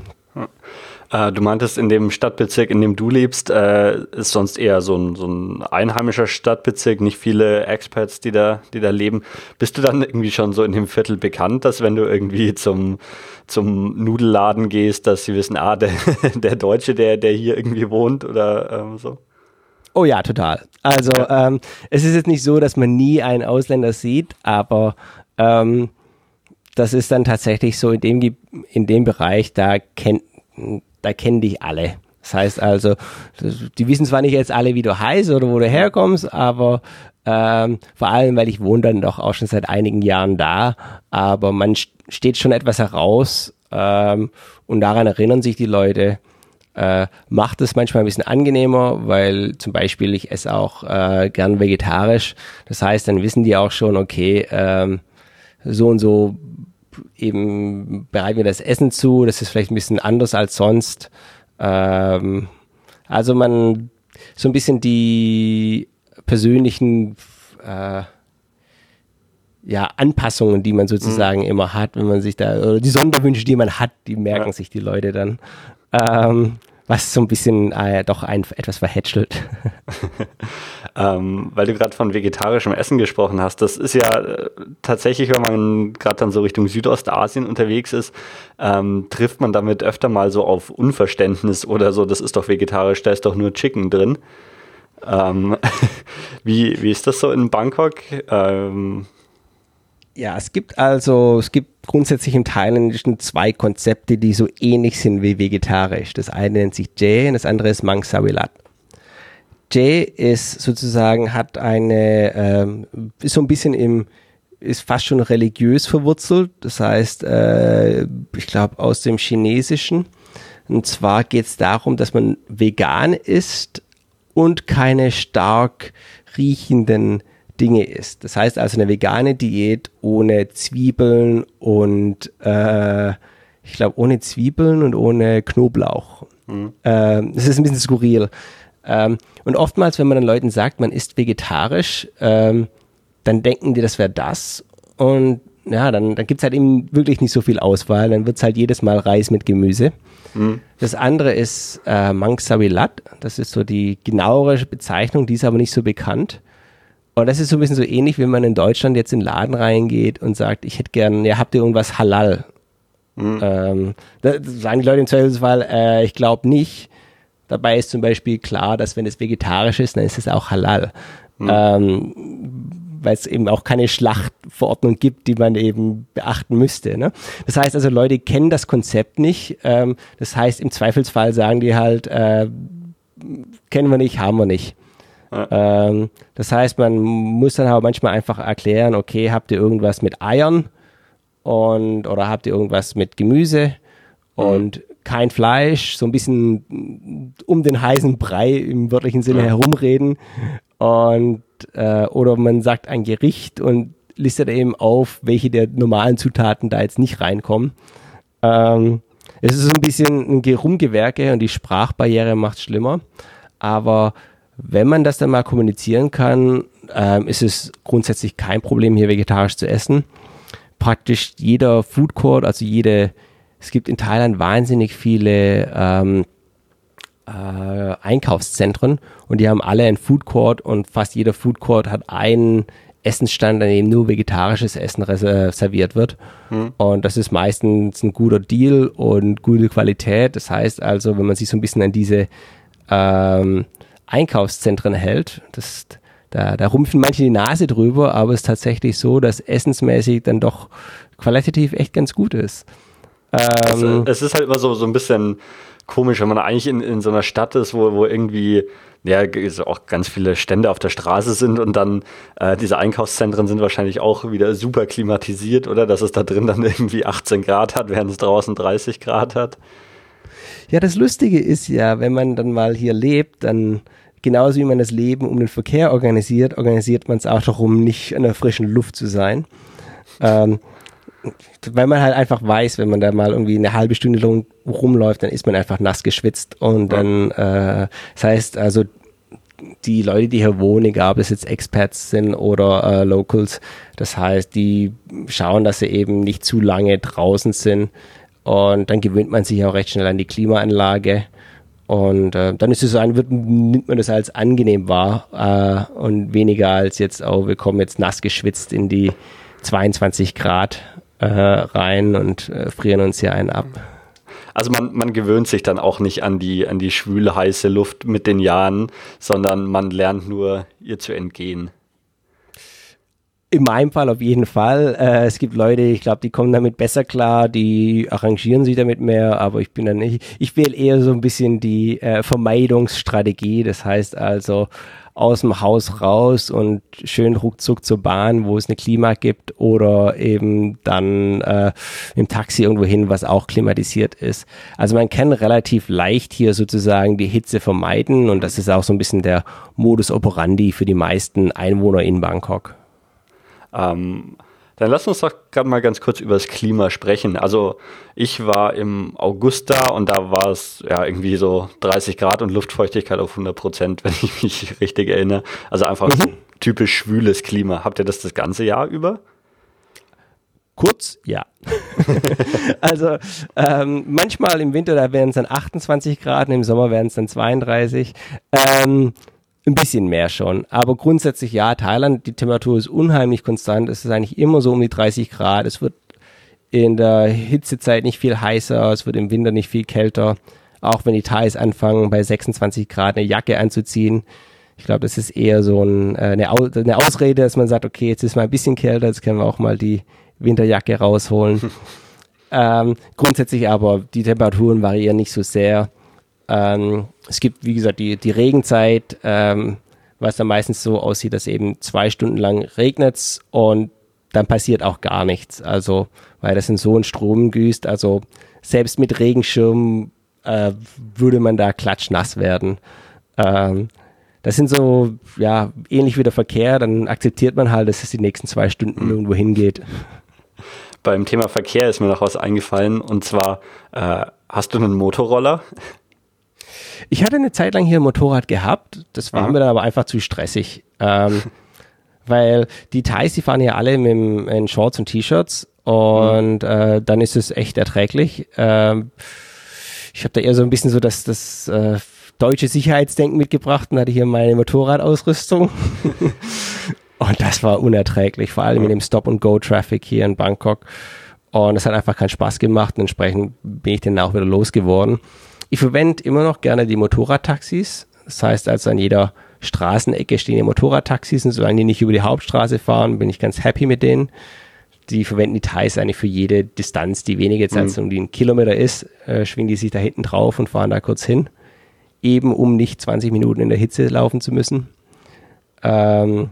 Äh, du meintest, in dem Stadtbezirk, in dem du lebst, äh, ist sonst eher so ein, so ein einheimischer Stadtbezirk, nicht viele Expats, die da, die da leben. Bist du dann irgendwie schon so in dem Viertel bekannt, dass wenn du irgendwie zum, zum Nudelladen gehst, dass sie wissen, ah, der, der Deutsche, der, der hier irgendwie wohnt oder ähm, so? Oh ja, total. Also ja. Ähm, es ist jetzt nicht so, dass man nie einen Ausländer sieht, aber ähm, das ist dann tatsächlich so in dem, in dem Bereich, da kennt, da kennen dich alle. Das heißt also, die wissen zwar nicht jetzt alle, wie du heißt oder wo du herkommst, aber ähm, vor allem, weil ich wohne dann doch auch schon seit einigen Jahren da, aber man steht schon etwas heraus ähm, und daran erinnern sich die Leute. Äh, macht es manchmal ein bisschen angenehmer, weil zum Beispiel ich esse auch äh, gern vegetarisch. Das heißt, dann wissen die auch schon, okay, ähm, so und so eben bereiten wir das Essen zu. Das ist vielleicht ein bisschen anders als sonst. Ähm, also man so ein bisschen die persönlichen äh, ja, Anpassungen, die man sozusagen mhm. immer hat, wenn man sich da, oder die Sonderwünsche, die man hat, die merken ja. sich die Leute dann. Ähm, was so ein bisschen äh, doch ein, etwas verhätschelt. ähm, weil du gerade von vegetarischem Essen gesprochen hast, das ist ja äh, tatsächlich, wenn man gerade dann so Richtung Südostasien unterwegs ist, ähm, trifft man damit öfter mal so auf Unverständnis oder so, das ist doch vegetarisch, da ist doch nur Chicken drin. Ähm, wie, wie ist das so in Bangkok? Ähm, ja, es gibt also, es gibt grundsätzlich im Thailändischen zwei Konzepte, die so ähnlich sind wie vegetarisch. Das eine nennt sich Jay und das andere ist Mang Sawilat. Jay ist sozusagen, hat eine, ähm, ist so ein bisschen im, ist fast schon religiös verwurzelt. Das heißt, äh, ich glaube aus dem Chinesischen. Und zwar geht es darum, dass man vegan ist und keine stark riechenden Dinge isst. Das heißt also eine vegane Diät ohne Zwiebeln und äh, ich glaube ohne Zwiebeln und ohne Knoblauch. Mhm. Ähm, das ist ein bisschen skurril. Ähm, und oftmals, wenn man den Leuten sagt, man isst vegetarisch, ähm, dann denken die, das wäre das. Und ja, dann, dann gibt es halt eben wirklich nicht so viel Auswahl. Dann wird es halt jedes Mal Reis mit Gemüse. Mhm. Das andere ist äh, Mangsawilat. Das ist so die genauere Bezeichnung, die ist aber nicht so bekannt. Und das ist so ein bisschen so ähnlich, wenn man in Deutschland jetzt in den Laden reingeht und sagt, ich hätte gern, ja, habt ihr irgendwas halal? Mhm. Ähm, da sagen die Leute im Zweifelsfall, äh, ich glaube nicht. Dabei ist zum Beispiel klar, dass wenn es vegetarisch ist, dann ist es auch halal. Mhm. Ähm, weil es eben auch keine Schlachtverordnung gibt, die man eben beachten müsste. Ne? Das heißt also, Leute kennen das Konzept nicht. Ähm, das heißt, im Zweifelsfall sagen die halt, äh, kennen wir nicht, haben wir nicht. Ähm, das heißt, man muss dann aber manchmal einfach erklären, okay, habt ihr irgendwas mit Eiern und oder habt ihr irgendwas mit Gemüse und mhm. kein Fleisch, so ein bisschen um den heißen Brei im wörtlichen Sinne ja. herumreden und äh, oder man sagt ein Gericht und listet eben auf, welche der normalen Zutaten da jetzt nicht reinkommen. Ähm, es ist so ein bisschen ein Rumgewerke und die Sprachbarriere macht es schlimmer. Aber wenn man das dann mal kommunizieren kann, ähm, ist es grundsätzlich kein Problem, hier vegetarisch zu essen. Praktisch jeder Food Court, also jede, es gibt in Thailand wahnsinnig viele ähm, äh, Einkaufszentren und die haben alle einen Food Court und fast jeder Food Court hat einen Essensstand, an dem nur vegetarisches Essen serviert wird. Hm. Und das ist meistens ein guter Deal und gute Qualität. Das heißt also, wenn man sich so ein bisschen an diese ähm, Einkaufszentren hält. Das, da, da rumpfen manche die Nase drüber, aber es ist tatsächlich so, dass essensmäßig dann doch qualitativ echt ganz gut ist. Ähm, es, es, ist halt immer so, so ein bisschen komisch, wenn man eigentlich in, in so einer Stadt ist, wo, wo irgendwie ja, auch ganz viele Stände auf der Straße sind und dann äh, diese Einkaufszentren sind wahrscheinlich auch wieder super klimatisiert, oder? Dass es da drin dann irgendwie 18 Grad hat, während es draußen 30 Grad hat. Ja, das Lustige ist ja, wenn man dann mal hier lebt, dann genauso wie man das Leben um den Verkehr organisiert, organisiert man es auch darum, nicht in der frischen Luft zu sein. Ähm, weil man halt einfach weiß, wenn man da mal irgendwie eine halbe Stunde rum, rumläuft, dann ist man einfach nass geschwitzt und dann, äh, das heißt also, die Leute, die hier wohnen, egal ob es jetzt Experts sind oder äh, Locals, das heißt, die schauen, dass sie eben nicht zu lange draußen sind und dann gewöhnt man sich auch recht schnell an die Klimaanlage und äh, dann ist es so ein, wird, nimmt man das als angenehm wahr äh, und weniger als jetzt, oh, wir kommen jetzt nass geschwitzt in die 22 Grad äh, rein und äh, frieren uns hier einen ab. Also man, man gewöhnt sich dann auch nicht an die, an die schwüle, heiße Luft mit den Jahren, sondern man lernt nur, ihr zu entgehen. In meinem Fall auf jeden Fall. Äh, es gibt Leute, ich glaube, die kommen damit besser klar, die arrangieren sich damit mehr, aber ich bin dann nicht. Ich wähle eher so ein bisschen die äh, Vermeidungsstrategie. Das heißt also, aus dem Haus raus und schön ruckzuck zur Bahn, wo es eine Klima gibt oder eben dann äh, im Taxi irgendwo hin, was auch klimatisiert ist. Also man kann relativ leicht hier sozusagen die Hitze vermeiden und das ist auch so ein bisschen der Modus operandi für die meisten Einwohner in Bangkok. Ähm, dann lass uns doch gerade mal ganz kurz über das Klima sprechen. Also ich war im August da und da war es ja irgendwie so 30 Grad und Luftfeuchtigkeit auf 100 Prozent, wenn ich mich richtig erinnere. Also einfach mhm. typisch schwüles Klima. Habt ihr das das ganze Jahr über? Kurz, ja. also ähm, manchmal im Winter, da wären es dann 28 Grad, und im Sommer wären es dann 32. Ähm, ein bisschen mehr schon. Aber grundsätzlich ja, Thailand, die Temperatur ist unheimlich konstant. Es ist eigentlich immer so um die 30 Grad. Es wird in der Hitzezeit nicht viel heißer, es wird im Winter nicht viel kälter. Auch wenn die Thais anfangen, bei 26 Grad eine Jacke anzuziehen. Ich glaube, das ist eher so ein, äh, eine, eine Ausrede, dass man sagt, okay, jetzt ist mal ein bisschen kälter, jetzt können wir auch mal die Winterjacke rausholen. ähm, grundsätzlich aber, die Temperaturen variieren nicht so sehr. Ähm, es gibt, wie gesagt, die, die Regenzeit, ähm, was dann meistens so aussieht, dass eben zwei Stunden lang regnet und dann passiert auch gar nichts. Also, weil das in so einen Strom güßt. Also, selbst mit Regenschirm äh, würde man da klatschnass werden. Ähm, das sind so, ja, ähnlich wie der Verkehr, dann akzeptiert man halt, dass es die nächsten zwei Stunden mhm. irgendwo hingeht. Beim Thema Verkehr ist mir noch was eingefallen und zwar, äh, hast du einen Motorroller? Ich hatte eine Zeit lang hier ein Motorrad gehabt, das war mhm. mir dann aber einfach zu stressig. Ähm, weil die Thais, die fahren ja alle mit, in Shorts und T-Shirts und mhm. äh, dann ist es echt erträglich. Ähm, ich habe da eher so ein bisschen so das, das äh, deutsche Sicherheitsdenken mitgebracht und hatte hier meine Motorradausrüstung. und das war unerträglich, vor allem mhm. in dem Stop-and-Go-Traffic hier in Bangkok. Und es hat einfach keinen Spaß gemacht und entsprechend bin ich dann auch wieder losgeworden. Ich verwende immer noch gerne die Motorradtaxis. Das heißt also an jeder Straßenecke stehen die Motorradtaxis und solange die nicht über die Hauptstraße fahren, bin ich ganz happy mit denen. Die verwenden die Thais eigentlich für jede Distanz, die weniger jetzt als mhm. die ein Kilometer ist, äh, schwingen die sich da hinten drauf und fahren da kurz hin. Eben um nicht 20 Minuten in der Hitze laufen zu müssen. Ähm,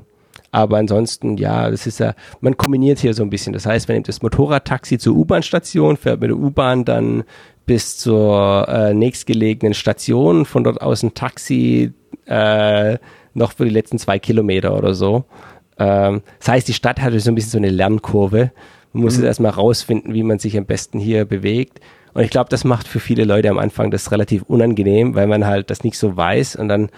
aber ansonsten, ja, das ist ja, man kombiniert hier so ein bisschen. Das heißt, man nimmt das Motorradtaxi zur U-Bahn-Station, fährt mit der U-Bahn dann bis zur äh, nächstgelegenen Station, von dort aus ein Taxi äh, noch für die letzten zwei Kilometer oder so. Ähm, das heißt, die Stadt hatte so ein bisschen so eine Lernkurve. Man muss mhm. jetzt erstmal rausfinden, wie man sich am besten hier bewegt. Und ich glaube, das macht für viele Leute am Anfang das relativ unangenehm, weil man halt das nicht so weiß und dann,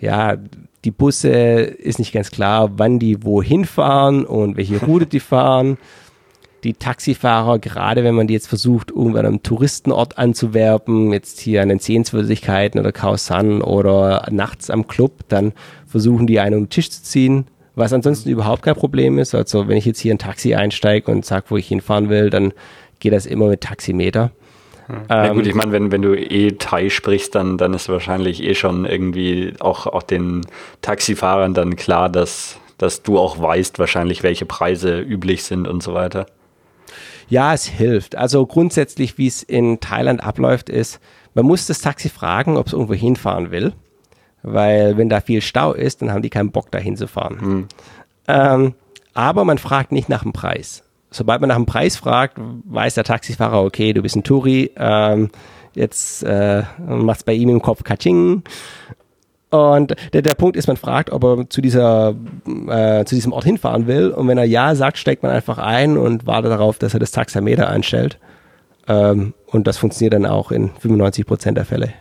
ja, die Busse ist nicht ganz klar, wann die wohin fahren und welche Route die fahren die Taxifahrer, gerade wenn man die jetzt versucht, irgendwann am Touristenort anzuwerben, jetzt hier an den Sehenswürdigkeiten oder Khao San oder nachts am Club, dann versuchen die einen um den Tisch zu ziehen, was ansonsten überhaupt kein Problem ist. Also wenn ich jetzt hier ein Taxi einsteige und sage, wo ich hinfahren will, dann geht das immer mit Taximeter. Hm. Na gut, ich meine, wenn, wenn du eh Thai sprichst, dann, dann ist wahrscheinlich eh schon irgendwie auch, auch den Taxifahrern dann klar, dass, dass du auch weißt wahrscheinlich, welche Preise üblich sind und so weiter. Ja, es hilft. Also grundsätzlich, wie es in Thailand abläuft, ist, man muss das Taxi fragen, ob es irgendwo hinfahren will. Weil wenn da viel Stau ist, dann haben die keinen Bock, da hinzufahren. Mhm. Ähm, aber man fragt nicht nach dem Preis. Sobald man nach dem Preis fragt, weiß der Taxifahrer, okay, du bist ein Touri, ähm, jetzt äh, macht's bei ihm im Kopf Kaching und der, der Punkt ist, man fragt, ob er zu, dieser, äh, zu diesem Ort hinfahren will. Und wenn er ja sagt, steigt man einfach ein und wartet darauf, dass er das Taxameter einstellt. Ähm, und das funktioniert dann auch in 95 Prozent der Fälle.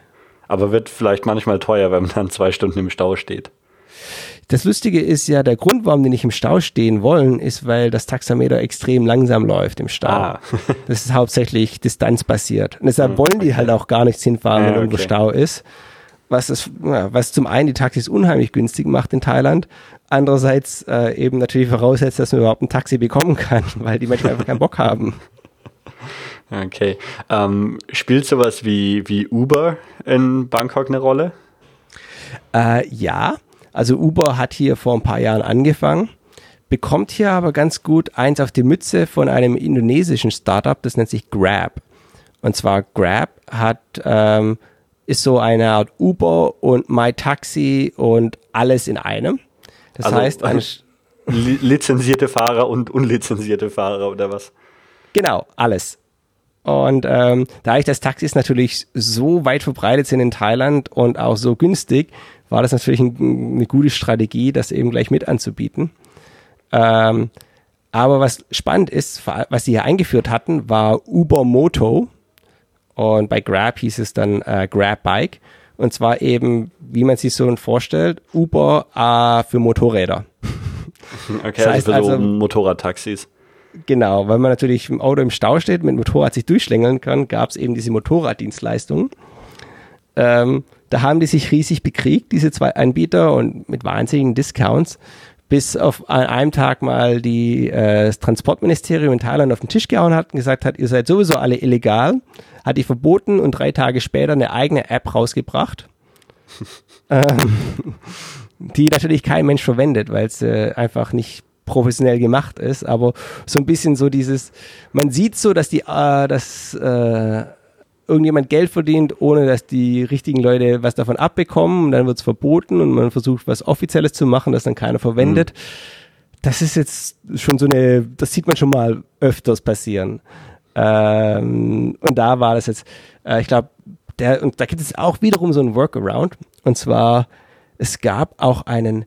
Aber wird vielleicht manchmal teuer, wenn man dann zwei Stunden im Stau steht. Das Lustige ist ja, der Grund, warum die nicht im Stau stehen wollen, ist, weil das Taxameter extrem langsam läuft im Stau. Ah. das ist hauptsächlich distanzbasiert. Und deshalb hm, wollen die halt auch gar nichts hinfahren, wenn ja, irgendwo Stau ist was, das, ja, was zum einen die Taxis unheimlich günstig macht in Thailand, andererseits äh, eben natürlich voraussetzt, dass man überhaupt ein Taxi bekommen kann, weil die Menschen einfach keinen Bock haben. Okay. Ähm, spielt sowas wie, wie Uber in Bangkok eine Rolle? Äh, ja, also Uber hat hier vor ein paar Jahren angefangen. bekommt hier aber ganz gut eins auf die Mütze von einem indonesischen Startup, das nennt sich Grab. Und zwar Grab hat ähm, ist so eine Art Uber und MyTaxi und alles in einem. Das also, heißt, ein, lizenzierte Fahrer und unlizenzierte Fahrer oder was? Genau, alles. Und ähm, da ich das Taxis natürlich so weit verbreitet sind in Thailand und auch so günstig, war das natürlich ein, eine gute Strategie, das eben gleich mit anzubieten. Ähm, aber was spannend ist, was sie hier eingeführt hatten, war Uber Moto. Und bei Grab hieß es dann äh, Grab Bike. Und zwar eben, wie man sich so vorstellt, Uber äh, für Motorräder. Okay, das heißt also, also Motorradtaxis. Genau, weil man natürlich im Auto im Stau steht, mit dem Motorrad sich durchschlängeln kann, gab es eben diese Motorraddienstleistungen. Ähm, da haben die sich riesig bekriegt, diese zwei Anbieter, und mit wahnsinnigen Discounts, bis auf an einem Tag mal die, äh, das Transportministerium in Thailand auf den Tisch gehauen hat und gesagt hat, ihr seid sowieso alle illegal, hat die verboten und drei Tage später eine eigene App rausgebracht. ähm, die natürlich kein Mensch verwendet, weil es äh, einfach nicht professionell gemacht ist, aber so ein bisschen so dieses, man sieht so, dass die, äh, dass äh, irgendjemand Geld verdient, ohne dass die richtigen Leute was davon abbekommen, und dann wird es verboten und man versucht, was Offizielles zu machen, das dann keiner verwendet. Mhm. Das ist jetzt schon so eine, das sieht man schon mal öfters passieren. Ähm, und da war das jetzt, äh, ich glaube, der, und da gibt es auch wiederum so ein Workaround, und zwar, es gab auch einen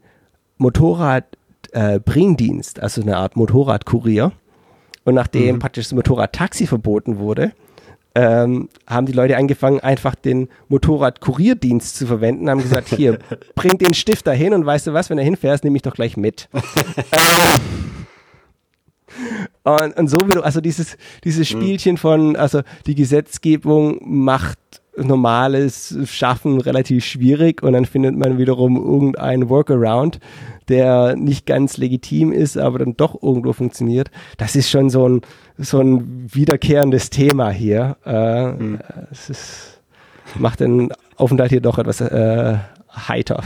Motorradbringdienst, äh, also eine Art Motorradkurier. Und nachdem mhm. praktisch das Motorradtaxi verboten wurde, ähm, haben die Leute angefangen, einfach den Motorradkurierdienst zu verwenden, haben gesagt, hier, bring den Stift dahin und weißt du was, wenn er hinfährst, nehme ich doch gleich mit. und, und so wird, also dieses, dieses mhm. Spielchen von, also die Gesetzgebung macht normales Schaffen relativ schwierig und dann findet man wiederum irgendeinen Workaround, der nicht ganz legitim ist, aber dann doch irgendwo funktioniert. Das ist schon so ein, so ein wiederkehrendes Thema hier. Äh, hm. Es ist, macht den Aufenthalt hier doch etwas äh, heiter.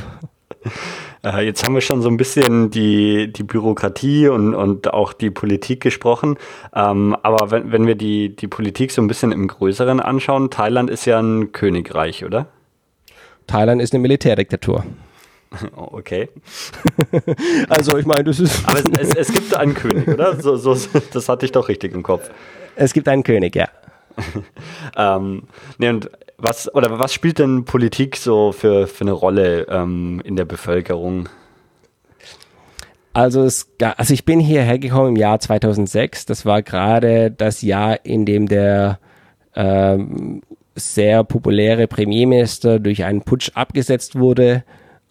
Äh, jetzt haben wir schon so ein bisschen die, die Bürokratie und, und auch die Politik gesprochen. Ähm, aber wenn, wenn wir die, die Politik so ein bisschen im Größeren anschauen, Thailand ist ja ein Königreich, oder? Thailand ist eine Militärdiktatur. Okay. also ich meine, das ist. Aber es, es, es, gibt einen König, oder? So, so, das hatte ich doch richtig im Kopf. Es gibt einen König, ja. ähm, nee, und was, oder was spielt denn Politik so für, für eine Rolle ähm, in der Bevölkerung? Also, es, also ich bin hierher gekommen im Jahr 2006. Das war gerade das Jahr, in dem der ähm, sehr populäre Premierminister durch einen Putsch abgesetzt wurde.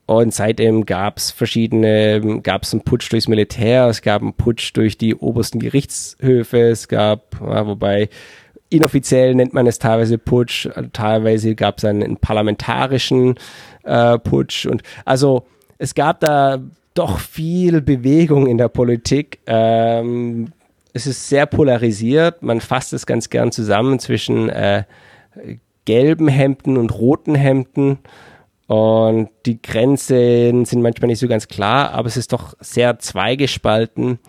Und seitdem gab es verschiedene, gab es einen Putsch durchs Militär, es gab einen Putsch durch die obersten Gerichtshöfe, es gab, ja, wobei inoffiziell nennt man es teilweise Putsch, teilweise gab es einen, einen parlamentarischen äh, Putsch und also es gab da doch viel Bewegung in der Politik. Ähm, es ist sehr polarisiert. Man fasst es ganz gern zusammen zwischen äh, gelben Hemden und roten Hemden. Und die Grenzen sind manchmal nicht so ganz klar, aber es ist doch sehr zweigespalten.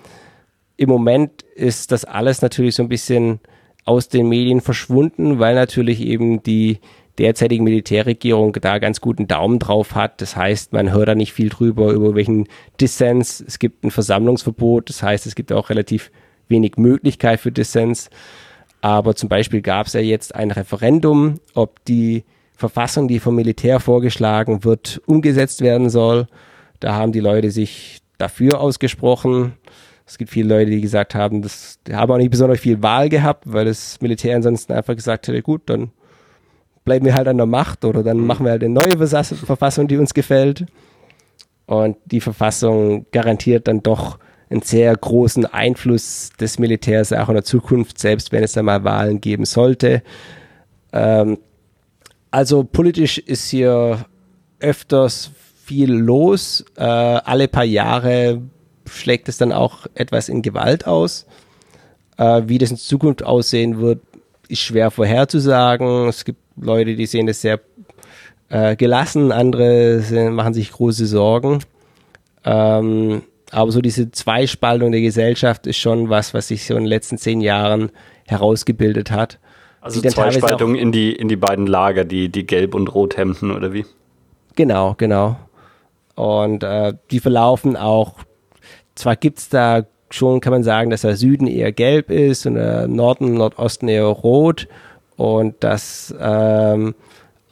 Im Moment ist das alles natürlich so ein bisschen aus den Medien verschwunden, weil natürlich eben die derzeitige Militärregierung da ganz guten Daumen drauf hat. Das heißt, man hört da nicht viel drüber, über welchen Dissens. Es gibt ein Versammlungsverbot. Das heißt, es gibt auch relativ wenig Möglichkeit für Dissens. Aber zum Beispiel gab es ja jetzt ein Referendum, ob die Verfassung, die vom Militär vorgeschlagen wird, umgesetzt werden soll. Da haben die Leute sich dafür ausgesprochen. Es gibt viele Leute, die gesagt haben, das, die haben auch nicht besonders viel Wahl gehabt, weil das Militär ansonsten einfach gesagt hätte, gut, dann bleiben wir halt an der Macht oder dann mhm. machen wir halt eine neue Verfassung, die uns gefällt. Und die Verfassung garantiert dann doch einen sehr großen Einfluss des Militärs auch in der Zukunft, selbst wenn es da mal Wahlen geben sollte. Ähm, also politisch ist hier öfters viel los. Äh, alle paar Jahre schlägt es dann auch etwas in Gewalt aus. Äh, wie das in Zukunft aussehen wird, ist schwer vorherzusagen. Es gibt Leute, die sehen das sehr äh, gelassen, andere sind, machen sich große Sorgen. Ähm, Aber so diese Zweispaltung der Gesellschaft ist schon was, was sich so in den letzten zehn Jahren herausgebildet hat. Also Zweispaltung in die, in die beiden Lager, die, die Gelb- und Rothemden oder wie? Genau, genau. Und äh, die verlaufen auch, zwar gibt es da schon, kann man sagen, dass der Süden eher gelb ist und der Norden, Nordosten eher rot. Und das ähm,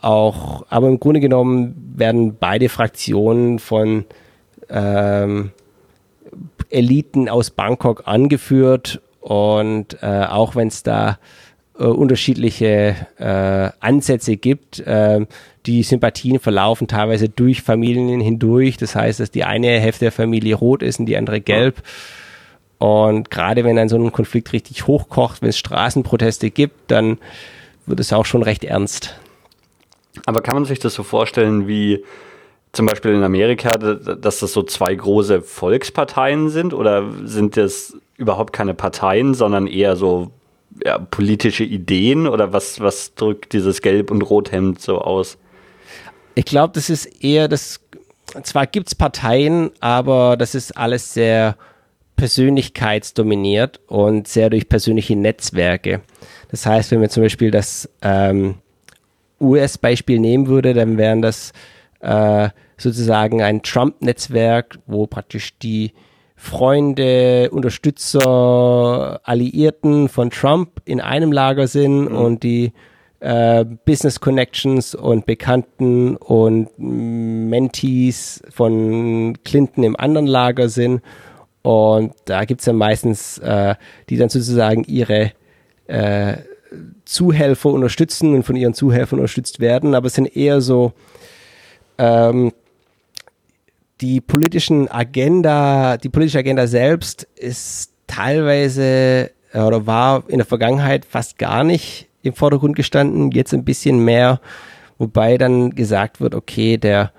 auch, aber im Grunde genommen werden beide Fraktionen von ähm, Eliten aus Bangkok angeführt. Und äh, auch wenn es da äh, unterschiedliche äh, Ansätze gibt, äh, die Sympathien verlaufen teilweise durch Familien hindurch. Das heißt, dass die eine Hälfte der Familie rot ist und die andere gelb. Und gerade wenn dann so ein Konflikt richtig hochkocht, wenn es Straßenproteste gibt, dann wird es auch schon recht ernst. Aber kann man sich das so vorstellen wie zum Beispiel in Amerika, dass das so zwei große Volksparteien sind? Oder sind das überhaupt keine Parteien, sondern eher so ja, politische Ideen? Oder was, was drückt dieses Gelb- und Rothemd so aus? Ich glaube, das ist eher das. Zwar gibt es Parteien, aber das ist alles sehr persönlichkeitsdominiert und sehr durch persönliche Netzwerke. Das heißt, wenn man zum Beispiel das ähm, US-Beispiel nehmen würde, dann wären das äh, sozusagen ein Trump-Netzwerk, wo praktisch die Freunde, Unterstützer, Alliierten von Trump in einem Lager sind mhm. und die äh, Business Connections und Bekannten und Mentees von Clinton im anderen Lager sind. Und da gibt es dann meistens, äh, die dann sozusagen ihre äh, Zuhelfer unterstützen und von ihren Zuhelfern unterstützt werden, aber es sind eher so ähm, die politischen Agenda, die politische Agenda selbst ist teilweise äh, oder war in der Vergangenheit fast gar nicht im Vordergrund gestanden, jetzt ein bisschen mehr, wobei dann gesagt wird, okay, der,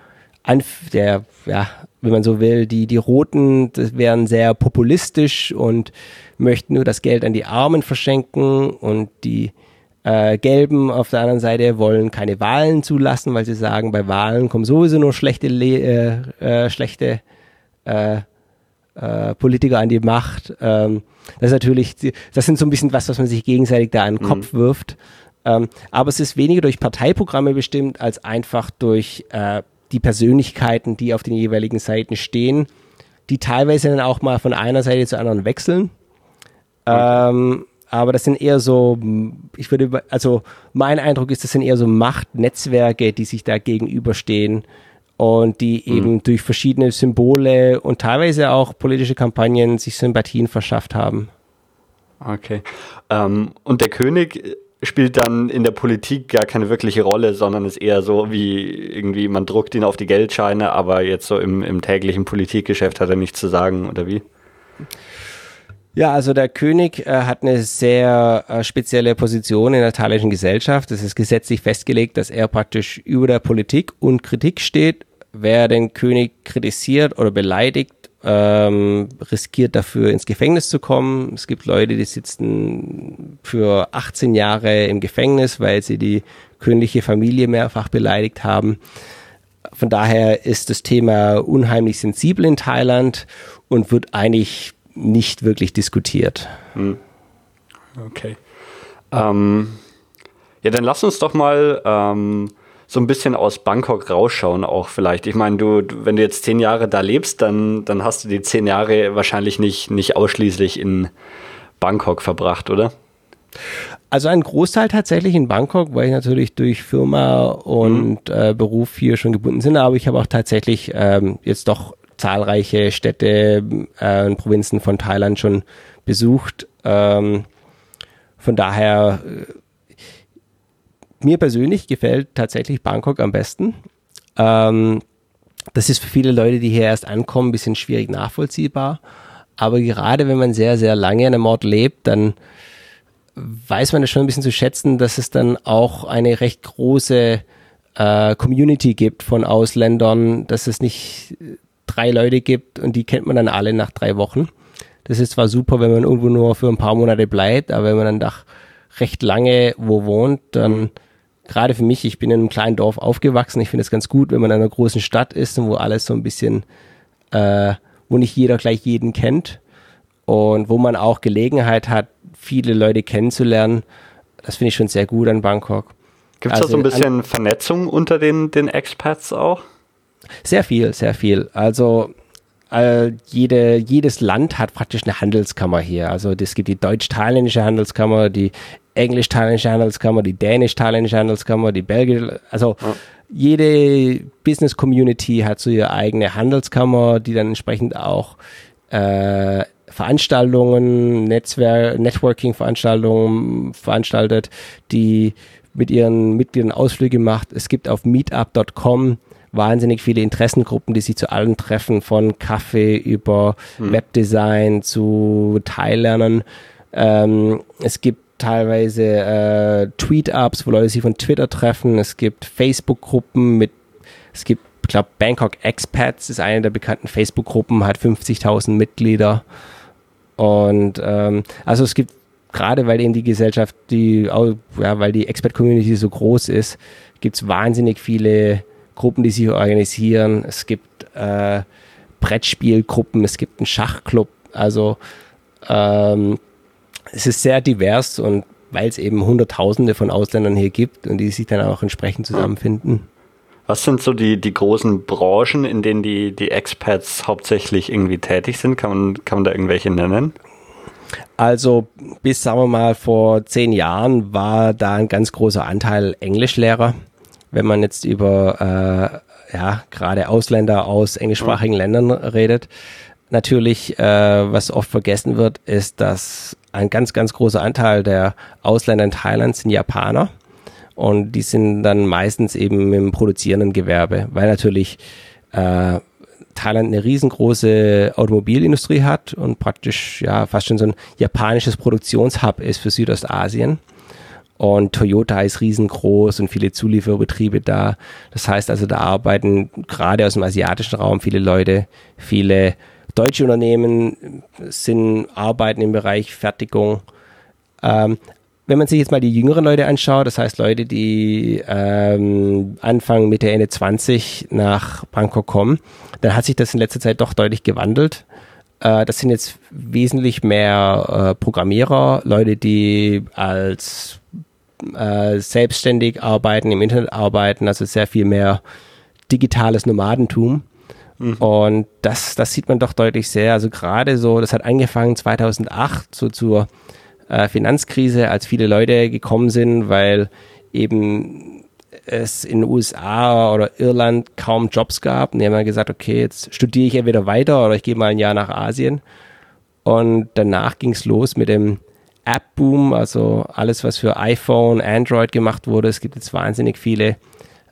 Anf der ja, wenn man so will, die, die Roten, das wären sehr populistisch und möchten nur das Geld an die Armen verschenken und die äh, Gelben auf der anderen Seite wollen keine Wahlen zulassen, weil sie sagen, bei Wahlen kommen sowieso nur schlechte, Le äh, äh, schlechte äh, äh, Politiker an die Macht. Ähm, das ist natürlich, das sind so ein bisschen was, was man sich gegenseitig da an den mhm. Kopf wirft. Ähm, aber es ist weniger durch Parteiprogramme bestimmt, als einfach durch äh, die Persönlichkeiten, die auf den jeweiligen Seiten stehen, die teilweise dann auch mal von einer Seite zur anderen wechseln. Okay. Ähm, aber das sind eher so, ich würde, also mein Eindruck ist, das sind eher so Machtnetzwerke, die sich da gegenüberstehen und die mhm. eben durch verschiedene Symbole und teilweise auch politische Kampagnen sich Sympathien verschafft haben. Okay. Ähm, und der König spielt dann in der Politik gar keine wirkliche Rolle, sondern ist eher so wie irgendwie, man druckt ihn auf die Geldscheine, aber jetzt so im, im täglichen Politikgeschäft hat er nichts zu sagen, oder wie? Ja, also der König äh, hat eine sehr äh, spezielle Position in der thailändischen Gesellschaft. Es ist gesetzlich festgelegt, dass er praktisch über der Politik und Kritik steht. Wer den König kritisiert oder beleidigt, ähm, riskiert dafür ins Gefängnis zu kommen. Es gibt Leute, die sitzen für 18 Jahre im Gefängnis, weil sie die königliche Familie mehrfach beleidigt haben. Von daher ist das Thema unheimlich sensibel in Thailand und wird eigentlich nicht wirklich diskutiert. Hm. Okay. Ähm, ja, dann lass uns doch mal ähm, so ein bisschen aus Bangkok rausschauen, auch vielleicht. Ich meine, du, wenn du jetzt zehn Jahre da lebst, dann, dann hast du die zehn Jahre wahrscheinlich nicht, nicht ausschließlich in Bangkok verbracht, oder? Also ein Großteil tatsächlich in Bangkok, weil ich natürlich durch Firma und mhm. äh, Beruf hier schon gebunden bin, aber ich habe auch tatsächlich ähm, jetzt doch zahlreiche Städte äh, und Provinzen von Thailand schon besucht. Ähm, von daher, äh, mir persönlich gefällt tatsächlich Bangkok am besten. Ähm, das ist für viele Leute, die hier erst ankommen, ein bisschen schwierig nachvollziehbar. Aber gerade wenn man sehr, sehr lange an einem Ort lebt, dann weiß man das schon ein bisschen zu schätzen, dass es dann auch eine recht große äh, Community gibt von Ausländern, dass es nicht drei Leute gibt und die kennt man dann alle nach drei Wochen. Das ist zwar super, wenn man irgendwo nur für ein paar Monate bleibt, aber wenn man dann doch recht lange wo wohnt, dann gerade für mich, ich bin in einem kleinen Dorf aufgewachsen, ich finde es ganz gut, wenn man in einer großen Stadt ist und wo alles so ein bisschen, äh, wo nicht jeder gleich jeden kennt und wo man auch Gelegenheit hat, viele Leute kennenzulernen. Das finde ich schon sehr gut an Bangkok. Gibt es also, da so ein also bisschen Vernetzung unter den, den Expats auch? Sehr viel, sehr viel. Also äh, jede, jedes Land hat praktisch eine Handelskammer hier. Also es gibt die deutsch-thailändische Handelskammer, die englisch-thailändische Handelskammer, die dänisch-thailändische Handelskammer, die belgische, also ja. jede Business Community hat so ihre eigene Handelskammer, die dann entsprechend auch äh, Veranstaltungen, Netzwerk, Networking-Veranstaltungen veranstaltet, die mit ihren Mitgliedern Ausflüge macht. Es gibt auf meetup.com wahnsinnig viele Interessengruppen, die sich zu allen treffen, von Kaffee über hm. Webdesign zu Teillernen. Ähm, es gibt teilweise äh, Tweet-Ups, wo Leute sich von Twitter treffen. Es gibt Facebook-Gruppen mit, es gibt, ich glaube, Bangkok Expats ist eine der bekannten Facebook-Gruppen, hat 50.000 Mitglieder. Und ähm, also es gibt gerade weil eben die Gesellschaft, die, ja, weil die Expert-Community so groß ist, gibt es wahnsinnig viele Gruppen, die sich organisieren. Es gibt äh, Brettspielgruppen, es gibt einen Schachclub. Also ähm, es ist sehr divers und weil es eben Hunderttausende von Ausländern hier gibt und die sich dann auch entsprechend zusammenfinden. Was sind so die, die großen Branchen, in denen die, die Expats hauptsächlich irgendwie tätig sind? Kann man, kann man da irgendwelche nennen? Also bis, sagen wir mal, vor zehn Jahren war da ein ganz großer Anteil Englischlehrer wenn man jetzt über äh, ja gerade Ausländer aus englischsprachigen mhm. Ländern redet. Natürlich, äh, was oft vergessen wird, ist, dass ein ganz, ganz großer Anteil der Ausländer in Thailand sind Japaner. Und die sind dann meistens eben im produzierenden Gewerbe, weil natürlich äh, Thailand eine riesengroße Automobilindustrie hat und praktisch ja fast schon so ein japanisches Produktionshub ist für Südostasien. Und Toyota ist riesengroß und viele Zulieferbetriebe da. Das heißt also, da arbeiten gerade aus dem asiatischen Raum viele Leute, viele deutsche Unternehmen sind, arbeiten im Bereich Fertigung. Ähm, wenn man sich jetzt mal die jüngeren Leute anschaut, das heißt Leute, die ähm, Anfang, Mitte, Ende 20 nach Bangkok kommen, dann hat sich das in letzter Zeit doch deutlich gewandelt. Äh, das sind jetzt wesentlich mehr äh, Programmierer, Leute, die als äh, selbstständig arbeiten, im Internet arbeiten, also sehr viel mehr digitales Nomadentum. Mhm. Und das, das sieht man doch deutlich sehr. Also gerade so, das hat angefangen 2008, so zur äh, Finanzkrise, als viele Leute gekommen sind, weil eben es in den USA oder Irland kaum Jobs gab. Und die haben dann gesagt, okay, jetzt studiere ich entweder weiter oder ich gehe mal ein Jahr nach Asien. Und danach ging es los mit dem App-Boom, also alles, was für iPhone, Android gemacht wurde. Es gibt jetzt wahnsinnig viele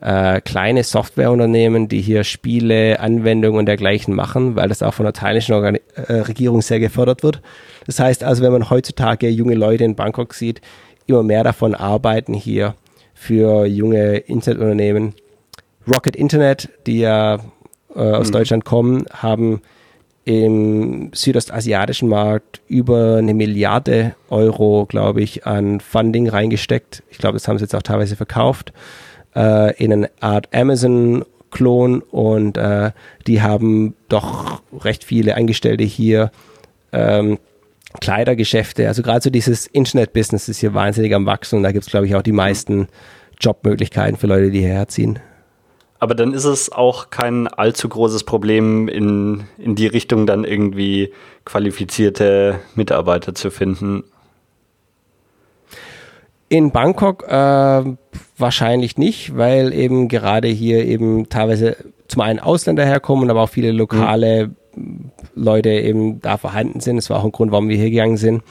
äh, kleine Softwareunternehmen, die hier Spiele, Anwendungen und dergleichen machen, weil das auch von der thailändischen Organ äh, Regierung sehr gefördert wird. Das heißt also, wenn man heutzutage junge Leute in Bangkok sieht, immer mehr davon arbeiten hier für junge Internetunternehmen. Rocket Internet, die ja äh, aus mhm. Deutschland kommen, haben im südostasiatischen Markt über eine Milliarde Euro, glaube ich, an Funding reingesteckt. Ich glaube, das haben sie jetzt auch teilweise verkauft äh, in eine Art Amazon-Klon und äh, die haben doch recht viele Angestellte hier. Ähm, Kleidergeschäfte, also gerade so dieses Internet-Business ist hier wahnsinnig am Wachsen und da gibt es, glaube ich, auch die meisten Jobmöglichkeiten für Leute, die hierher ziehen. Aber dann ist es auch kein allzu großes Problem, in, in die Richtung dann irgendwie qualifizierte Mitarbeiter zu finden. In Bangkok äh, wahrscheinlich nicht, weil eben gerade hier eben teilweise zum einen Ausländer herkommen, aber auch viele lokale mhm. Leute eben da vorhanden sind. Das war auch ein Grund, warum wir hier gegangen sind.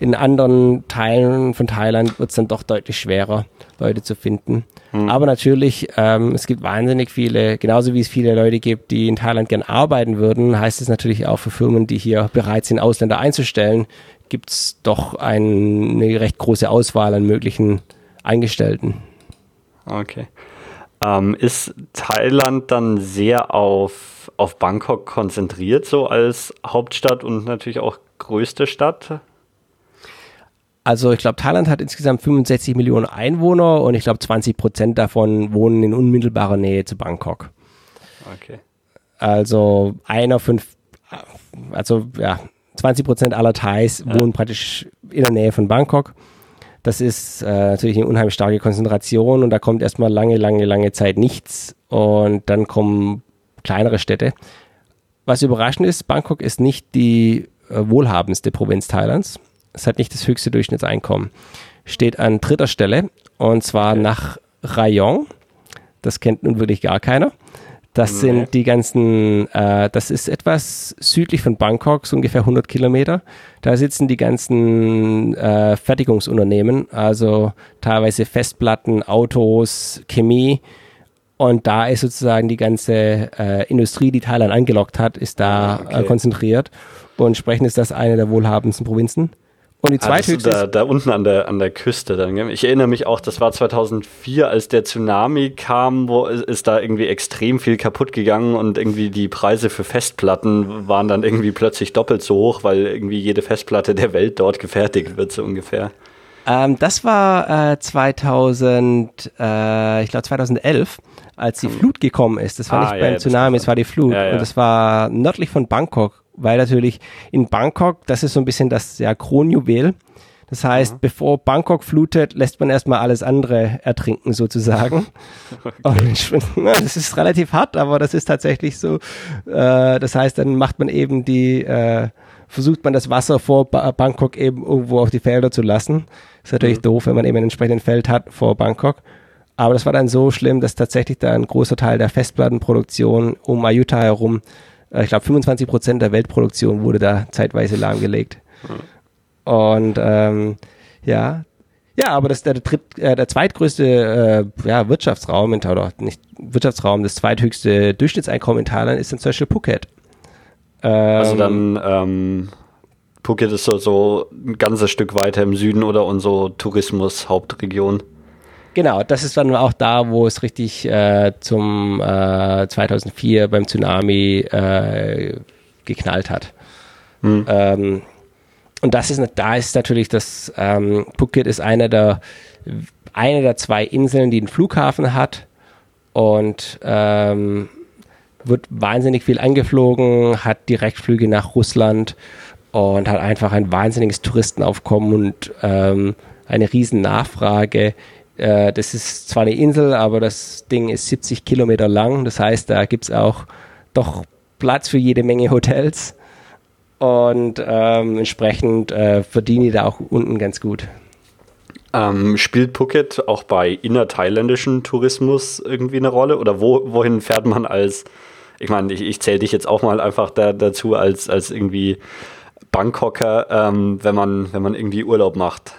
In anderen Teilen von Thailand wird es dann doch deutlich schwerer, Leute zu finden. Mhm. Aber natürlich, ähm, es gibt wahnsinnig viele, genauso wie es viele Leute gibt, die in Thailand gern arbeiten würden, heißt es natürlich auch für Firmen, die hier bereit sind, Ausländer einzustellen, gibt es doch ein, eine recht große Auswahl an möglichen Eingestellten. Okay. Ähm, ist Thailand dann sehr auf, auf Bangkok konzentriert, so als Hauptstadt und natürlich auch größte Stadt? Also ich glaube, Thailand hat insgesamt 65 Millionen Einwohner und ich glaube 20 Prozent davon wohnen in unmittelbarer Nähe zu Bangkok. Okay. Also einer von also ja, 20 Prozent aller Thais ja. wohnen praktisch in der Nähe von Bangkok. Das ist äh, natürlich eine unheimlich starke Konzentration und da kommt erstmal lange, lange, lange Zeit nichts und dann kommen kleinere Städte. Was überraschend ist, Bangkok ist nicht die äh, wohlhabendste Provinz Thailands. Es hat nicht das höchste Durchschnittseinkommen. Steht an dritter Stelle und zwar okay. nach Rayong. Das kennt nun wirklich gar keiner. Das nee. sind die ganzen, äh, das ist etwas südlich von Bangkok, so ungefähr 100 Kilometer. Da sitzen die ganzen äh, Fertigungsunternehmen, also teilweise Festplatten, Autos, Chemie. Und da ist sozusagen die ganze äh, Industrie, die Thailand angelockt hat, ist da ah, okay. konzentriert. Und entsprechend ist das eine der wohlhabendsten Provinzen. Und die zweithöchste. Ah, da, da unten an der, an der Küste dann. Gell? Ich erinnere mich auch, das war 2004, als der Tsunami kam, wo ist da irgendwie extrem viel kaputt gegangen und irgendwie die Preise für Festplatten waren dann irgendwie plötzlich doppelt so hoch, weil irgendwie jede Festplatte der Welt dort gefertigt wird, so ungefähr. Ähm, das war äh, 2000, äh, ich glaube 2011, als die hm. Flut gekommen ist. Das war ah, nicht beim ja, Tsunami, es war die Flut. Ja, ja. Und das war nördlich von Bangkok weil natürlich in Bangkok, das ist so ein bisschen das ja, Kronjuwel. Das heißt, mhm. bevor Bangkok flutet, lässt man erstmal alles andere ertrinken sozusagen. Okay. Und, das ist relativ hart, aber das ist tatsächlich so. Äh, das heißt, dann macht man eben die, äh, versucht man das Wasser vor ba Bangkok eben irgendwo auf die Felder zu lassen. Ist natürlich mhm. doof, wenn man eben ein entsprechendes Feld hat vor Bangkok. Aber das war dann so schlimm, dass tatsächlich da ein großer Teil der Festplattenproduktion um Ayutthaya herum ich glaube 25 Prozent der Weltproduktion wurde da zeitweise lahmgelegt. Mhm. Und ähm, ja, ja, aber das der, der, äh, der zweitgrößte äh, ja, Wirtschaftsraum in oder nicht Wirtschaftsraum, das zweithöchste Durchschnittseinkommen in Thailand ist in zum Beispiel Phuket. Ähm, also dann ähm, Phuket ist so, so ein ganzes Stück weiter im Süden oder unsere Tourismus-Hauptregion. Genau, das ist dann auch da, wo es richtig äh, zum äh, 2004 beim Tsunami äh, geknallt hat. Hm. Ähm, und das ist, da ist natürlich das, ähm, Phuket ist einer der, eine der zwei Inseln, die einen Flughafen hat und ähm, wird wahnsinnig viel angeflogen, hat Direktflüge nach Russland und hat einfach ein wahnsinniges Touristenaufkommen und ähm, eine riesen Nachfrage äh, das ist zwar eine Insel, aber das Ding ist 70 Kilometer lang. Das heißt, da gibt es auch doch Platz für jede Menge Hotels. Und ähm, entsprechend äh, verdiene ich da auch unten ganz gut. Ähm, spielt Phuket auch bei innerthailändischen Tourismus irgendwie eine Rolle? Oder wo, wohin fährt man als, ich meine, ich, ich zähle dich jetzt auch mal einfach da, dazu als, als irgendwie Bangkoker, ähm, wenn, man, wenn man irgendwie Urlaub macht?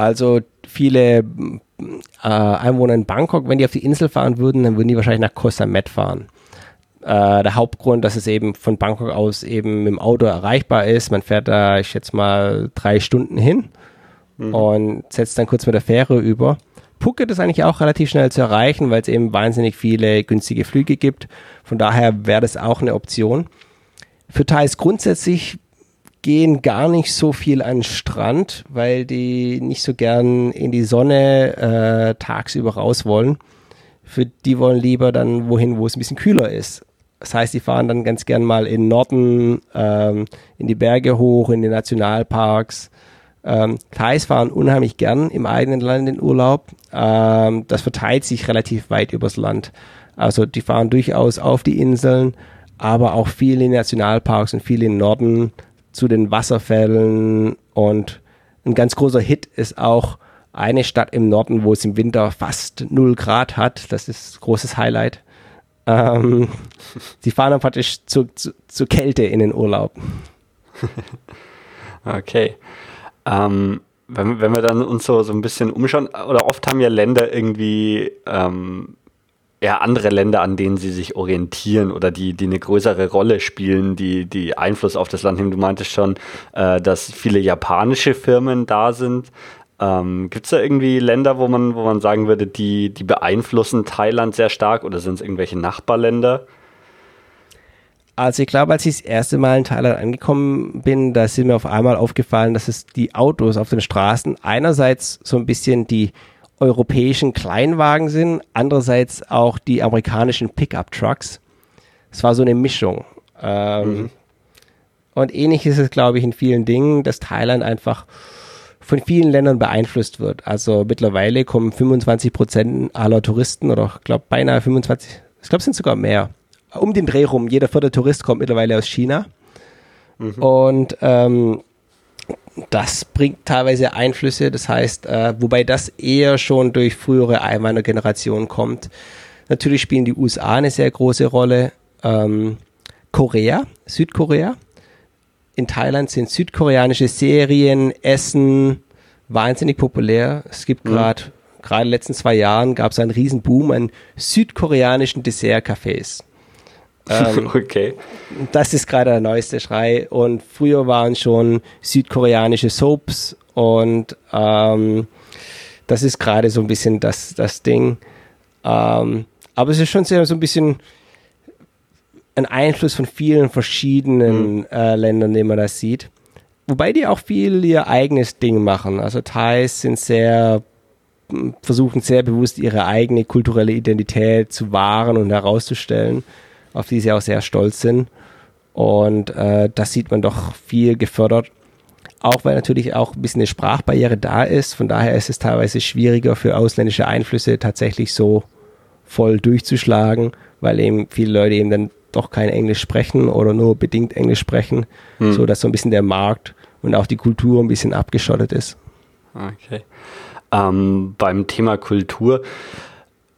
Also viele äh, Einwohner in Bangkok, wenn die auf die Insel fahren würden, dann würden die wahrscheinlich nach Koh Samet fahren. Äh, der Hauptgrund, dass es eben von Bangkok aus eben mit dem Auto erreichbar ist. Man fährt da, ich schätze mal, drei Stunden hin mhm. und setzt dann kurz mit der Fähre über. Phuket ist eigentlich auch relativ schnell zu erreichen, weil es eben wahnsinnig viele günstige Flüge gibt. Von daher wäre das auch eine Option. Für Thais grundsätzlich gehen gar nicht so viel an den Strand, weil die nicht so gern in die Sonne äh, tagsüber raus wollen. Für die wollen lieber dann wohin, wo es ein bisschen kühler ist. Das heißt, die fahren dann ganz gern mal in Norden, ähm, in die Berge hoch, in die Nationalparks. Ähm, Thais fahren unheimlich gern im eigenen Land in Urlaub. Ähm, das verteilt sich relativ weit übers Land. Also die fahren durchaus auf die Inseln, aber auch viel in Nationalparks und viel in Norden zu den Wasserfällen und ein ganz großer Hit ist auch eine Stadt im Norden, wo es im Winter fast 0 Grad hat. Das ist ein großes Highlight. Ähm, sie fahren dann praktisch zu, zu, zur Kälte in den Urlaub. okay. Ähm, wenn, wenn wir dann uns so, so ein bisschen umschauen, oder oft haben ja Länder irgendwie ähm, eher andere Länder, an denen sie sich orientieren oder die, die eine größere Rolle spielen, die, die Einfluss auf das Land nehmen. Du meintest schon, äh, dass viele japanische Firmen da sind. Ähm, Gibt es da irgendwie Länder, wo man, wo man sagen würde, die, die beeinflussen Thailand sehr stark oder sind es irgendwelche Nachbarländer? Also ich glaube, als ich das erste Mal in Thailand angekommen bin, da ist mir auf einmal aufgefallen, dass es die Autos auf den Straßen einerseits so ein bisschen die europäischen Kleinwagen sind, andererseits auch die amerikanischen Pickup-Trucks. Es war so eine Mischung. Ähm, mhm. Und ähnlich ist es, glaube ich, in vielen Dingen, dass Thailand einfach von vielen Ländern beeinflusst wird. Also mittlerweile kommen 25 Prozent aller Touristen oder ich glaube beinahe 25, ich glaube es sind sogar mehr, um den Dreh rum. Jeder vierte Tourist kommt mittlerweile aus China. Mhm. Und ähm, das bringt teilweise Einflüsse, das heißt, äh, wobei das eher schon durch frühere Einwandergenerationen kommt. Natürlich spielen die USA eine sehr große Rolle. Ähm, Korea, Südkorea. In Thailand sind südkoreanische Serien, Essen wahnsinnig populär. Es gibt gerade, mhm. gerade in den letzten zwei Jahren gab es einen riesen Boom an südkoreanischen Dessertcafés. Ähm, okay. Das ist gerade der neueste Schrei. Und früher waren schon südkoreanische Soaps und ähm, das ist gerade so ein bisschen das, das Ding. Ähm, aber es ist schon sehr so ein bisschen ein Einfluss von vielen verschiedenen mhm. äh, Ländern, den man das sieht. Wobei die auch viel ihr eigenes Ding machen. Also Thais sind sehr, versuchen sehr bewusst ihre eigene kulturelle Identität zu wahren und herauszustellen auf die sie auch sehr stolz sind. Und äh, das sieht man doch viel gefördert. Auch weil natürlich auch ein bisschen eine Sprachbarriere da ist. Von daher ist es teilweise schwieriger für ausländische Einflüsse tatsächlich so voll durchzuschlagen, weil eben viele Leute eben dann doch kein Englisch sprechen oder nur bedingt Englisch sprechen, hm. so dass so ein bisschen der Markt und auch die Kultur ein bisschen abgeschottet ist. Okay. Ähm, beim Thema Kultur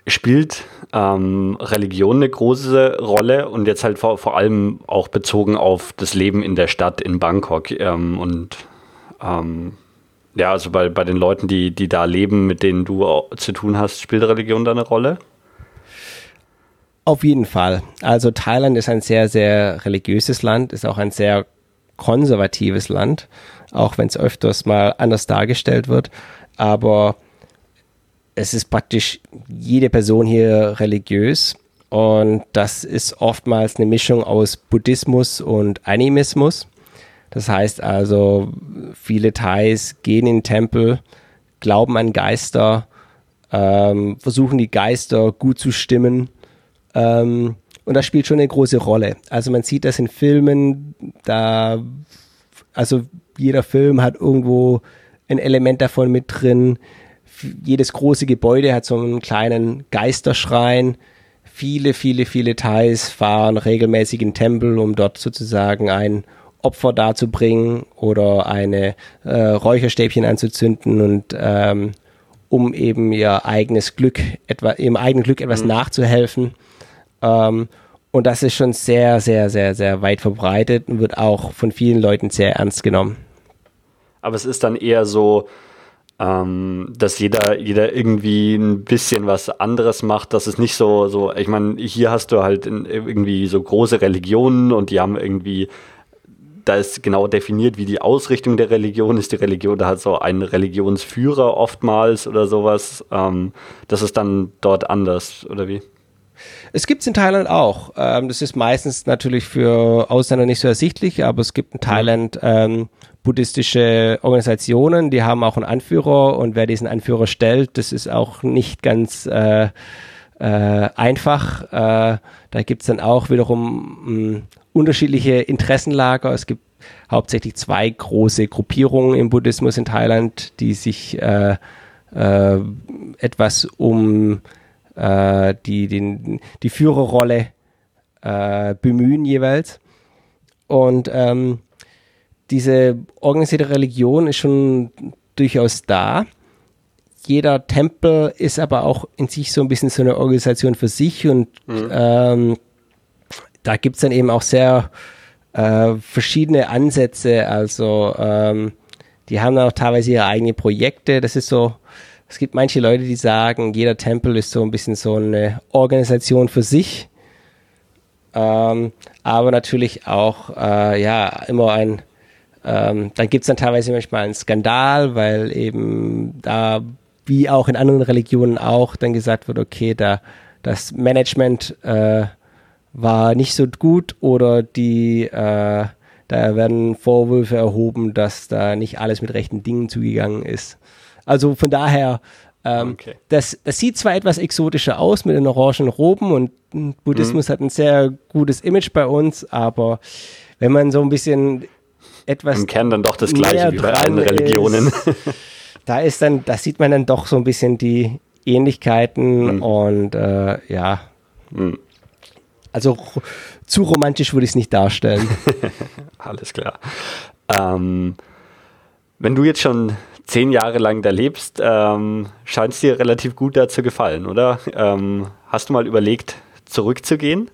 spielt ähm, Religion eine große Rolle und jetzt halt vor, vor allem auch bezogen auf das Leben in der Stadt in Bangkok ähm, und ähm, ja, also bei, bei den Leuten, die, die da leben, mit denen du zu tun hast, spielt Religion da eine Rolle? Auf jeden Fall. Also Thailand ist ein sehr, sehr religiöses Land, ist auch ein sehr konservatives Land, auch wenn es öfters mal anders dargestellt wird. Aber es ist praktisch jede Person hier religiös und das ist oftmals eine Mischung aus Buddhismus und Animismus. Das heißt also, viele Thais gehen in den Tempel, glauben an Geister, ähm, versuchen die Geister gut zu stimmen. Ähm, und das spielt schon eine große Rolle. Also man sieht das in Filmen, da, also jeder Film hat irgendwo ein Element davon mit drin jedes große Gebäude hat so einen kleinen Geisterschrein. Viele, viele, viele Thais fahren regelmäßig in Tempel, um dort sozusagen ein Opfer darzubringen oder eine äh, Räucherstäbchen anzuzünden und ähm, um eben ihr eigenes Glück, etwa ihrem eigenen Glück etwas mhm. nachzuhelfen. Ähm, und das ist schon sehr, sehr, sehr, sehr weit verbreitet und wird auch von vielen Leuten sehr ernst genommen. Aber es ist dann eher so, ähm, dass jeder, jeder irgendwie ein bisschen was anderes macht, dass es nicht so, so, ich meine, hier hast du halt irgendwie so große Religionen und die haben irgendwie, da ist genau definiert, wie die Ausrichtung der Religion ist. Die Religion, da hat so einen Religionsführer oftmals oder sowas. Ähm, das ist dann dort anders, oder wie? Es gibt es in Thailand auch. Ähm, das ist meistens natürlich für Ausländer nicht so ersichtlich, aber es gibt in Thailand ähm, buddhistische Organisationen, die haben auch einen Anführer und wer diesen Anführer stellt, das ist auch nicht ganz äh, äh, einfach. Äh, da gibt es dann auch wiederum mh, hm, unterschiedliche Interessenlager. Es gibt hauptsächlich zwei große Gruppierungen im Buddhismus in Thailand, die sich äh, äh, etwas um äh, die, den, die Führerrolle äh, bemühen jeweils. Und ähm, diese organisierte Religion ist schon durchaus da. Jeder Tempel ist aber auch in sich so ein bisschen so eine Organisation für sich und mhm. ähm, da gibt es dann eben auch sehr äh, verschiedene Ansätze. Also ähm, die haben dann auch teilweise ihre eigenen Projekte. Das ist so, es gibt manche Leute, die sagen, jeder Tempel ist so ein bisschen so eine Organisation für sich. Ähm, aber natürlich auch, äh, ja, immer ein, ähm, dann gibt es dann teilweise manchmal einen Skandal, weil eben da, wie auch in anderen Religionen auch, dann gesagt wird, okay, da das Management äh, war nicht so gut oder die, äh, da werden Vorwürfe erhoben, dass da nicht alles mit rechten Dingen zugegangen ist. Also von daher Ähm, okay. das, das sieht zwar etwas exotischer aus mit den orangen Roben und Buddhismus mhm. hat ein sehr gutes Image bei uns, aber wenn man so ein bisschen etwas. Im Kern dann doch das gleiche wie bei allen Religionen. Ist, da ist dann, da sieht man dann doch so ein bisschen die Ähnlichkeiten mhm. und äh, ja. Mhm. Also zu romantisch würde ich es nicht darstellen. Alles klar. Ähm, wenn du jetzt schon zehn Jahre lang da lebst, ähm, scheint es dir relativ gut da zu gefallen, oder? Ähm, hast du mal überlegt, zurückzugehen?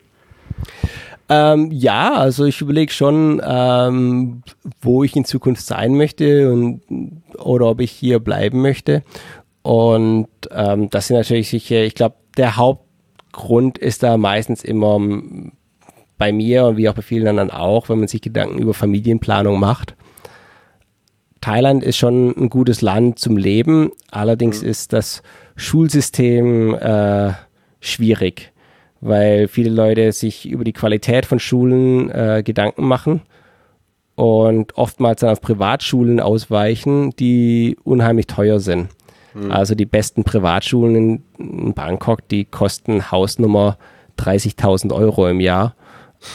Ähm, ja, also ich überlege schon, ähm, wo ich in Zukunft sein möchte und oder ob ich hier bleiben möchte. Und ähm, das sind natürlich sicher, ich glaube, der Hauptgrund ist da meistens immer bei mir und wie auch bei vielen anderen auch, wenn man sich Gedanken über Familienplanung macht. Thailand ist schon ein gutes Land zum Leben, allerdings mhm. ist das Schulsystem äh, schwierig weil viele Leute sich über die Qualität von Schulen äh, Gedanken machen und oftmals dann auf Privatschulen ausweichen, die unheimlich teuer sind. Mhm. Also die besten Privatschulen in, in, Bangkok, die kosten Hausnummer 30.000 Euro im Jahr.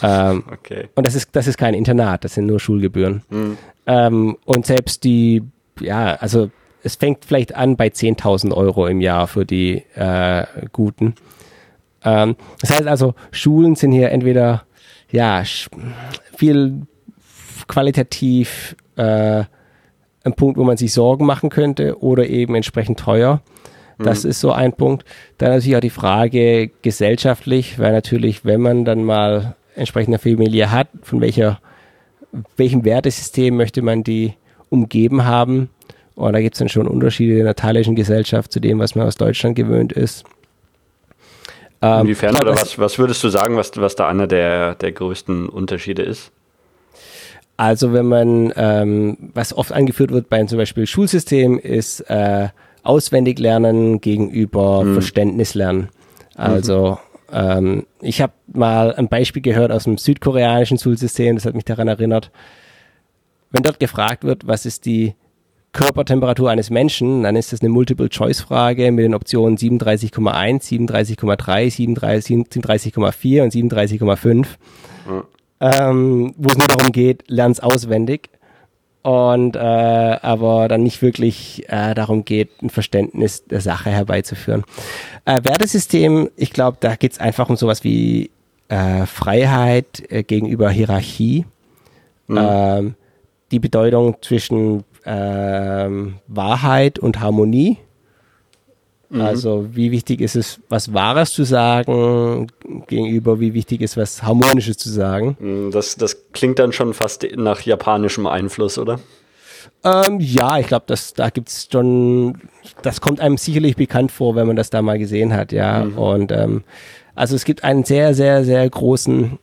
Ähm, okay. Und das ist, das ist kein Internat, das sind nur Schulgebühren. Mhm. Ähm, und selbst die, ja, also es fängt vielleicht an bei 10.000 Euro im Jahr für die äh, Guten. Ähm, das heißt also, Schulen sind hier entweder ja viel qualitativ äh, ein Punkt, wo man sich Sorgen machen könnte oder eben entsprechend teuer. Das mhm. ist so ein Punkt. Dann natürlich auch die Frage gesellschaftlich, weil natürlich, wenn man dann mal entsprechende Familie hat, von welcher, welchem Wertesystem möchte man die umgeben haben. Und da gibt es dann schon Unterschiede in der thailändischen Gesellschaft zu dem, was man aus Deutschland gewöhnt ist. Ähm, Inwiefern oder was, was würdest du sagen, was, was da einer der, der größten Unterschiede ist? Also wenn man, ähm, was oft angeführt wird beim zum Beispiel Schulsystem, ist äh, auswendig lernen gegenüber mhm. Verständnis lernen. Also mhm. Ähm, ich habe mal ein Beispiel gehört aus dem südkoreanischen Schulsystem, das hat mich daran erinnert. Wenn dort gefragt wird, was ist die Körpertemperatur eines Menschen, dann ist das eine Multiple-Choice-Frage mit den Optionen 37,1, 37,3, 37,4 und 37,5. Mhm. Ähm, wo es nur darum geht, lern's auswendig. Und äh, aber dann nicht wirklich äh, darum geht, ein Verständnis der Sache herbeizuführen. Äh, Wertesystem, ich glaube, da geht es einfach um sowas wie äh, Freiheit äh, gegenüber Hierarchie. Mhm. Ähm, die Bedeutung zwischen ähm, Wahrheit und Harmonie. Mhm. Also wie wichtig ist es, was Wahres zu sagen, gegenüber wie wichtig ist was Harmonisches zu sagen. Mhm, das, das klingt dann schon fast nach japanischem Einfluss, oder? Ähm, ja, ich glaube, da gibt es schon, das kommt einem sicherlich bekannt vor, wenn man das da mal gesehen hat, ja. Mhm. Und ähm, also es gibt einen sehr, sehr, sehr großen,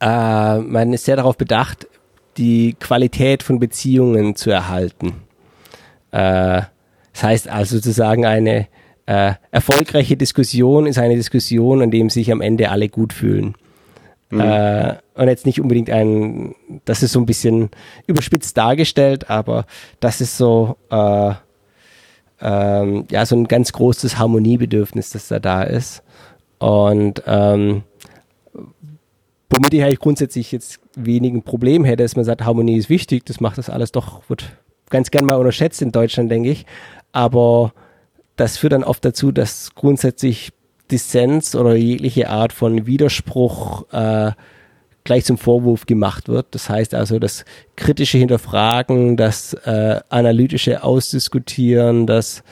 äh, man ist sehr darauf bedacht, die Qualität von Beziehungen zu erhalten. Äh, das heißt also sozusagen eine äh, erfolgreiche Diskussion ist eine Diskussion, an dem sich am Ende alle gut fühlen. Mhm. Äh, und jetzt nicht unbedingt ein, das ist so ein bisschen überspitzt dargestellt, aber das ist so, äh, ähm, ja, so ein ganz großes Harmoniebedürfnis, das da da ist. Und ähm, womit ich eigentlich grundsätzlich jetzt wenigen Problem hätte, dass man sagt, Harmonie ist wichtig, das macht das alles doch, wird ganz gern mal unterschätzt in Deutschland, denke ich. Aber das führt dann oft dazu, dass grundsätzlich Dissens oder jegliche Art von Widerspruch äh, gleich zum Vorwurf gemacht wird. Das heißt also, das kritische Hinterfragen, das äh, analytische Ausdiskutieren, das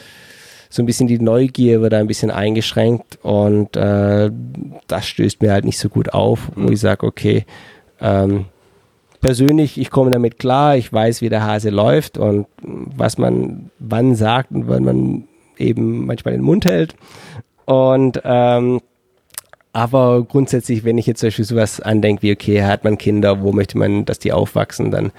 so ein bisschen die Neugier wird ein bisschen eingeschränkt und äh, das stößt mir halt nicht so gut auf, wo mhm. ich sage, okay, ähm, persönlich, ich komme damit klar, ich weiß, wie der Hase läuft und was man wann sagt und wann man eben manchmal den Mund hält. Und ähm, aber grundsätzlich, wenn ich jetzt zum Beispiel sowas andenke, wie okay, hat man Kinder, wo möchte man, dass die aufwachsen, dann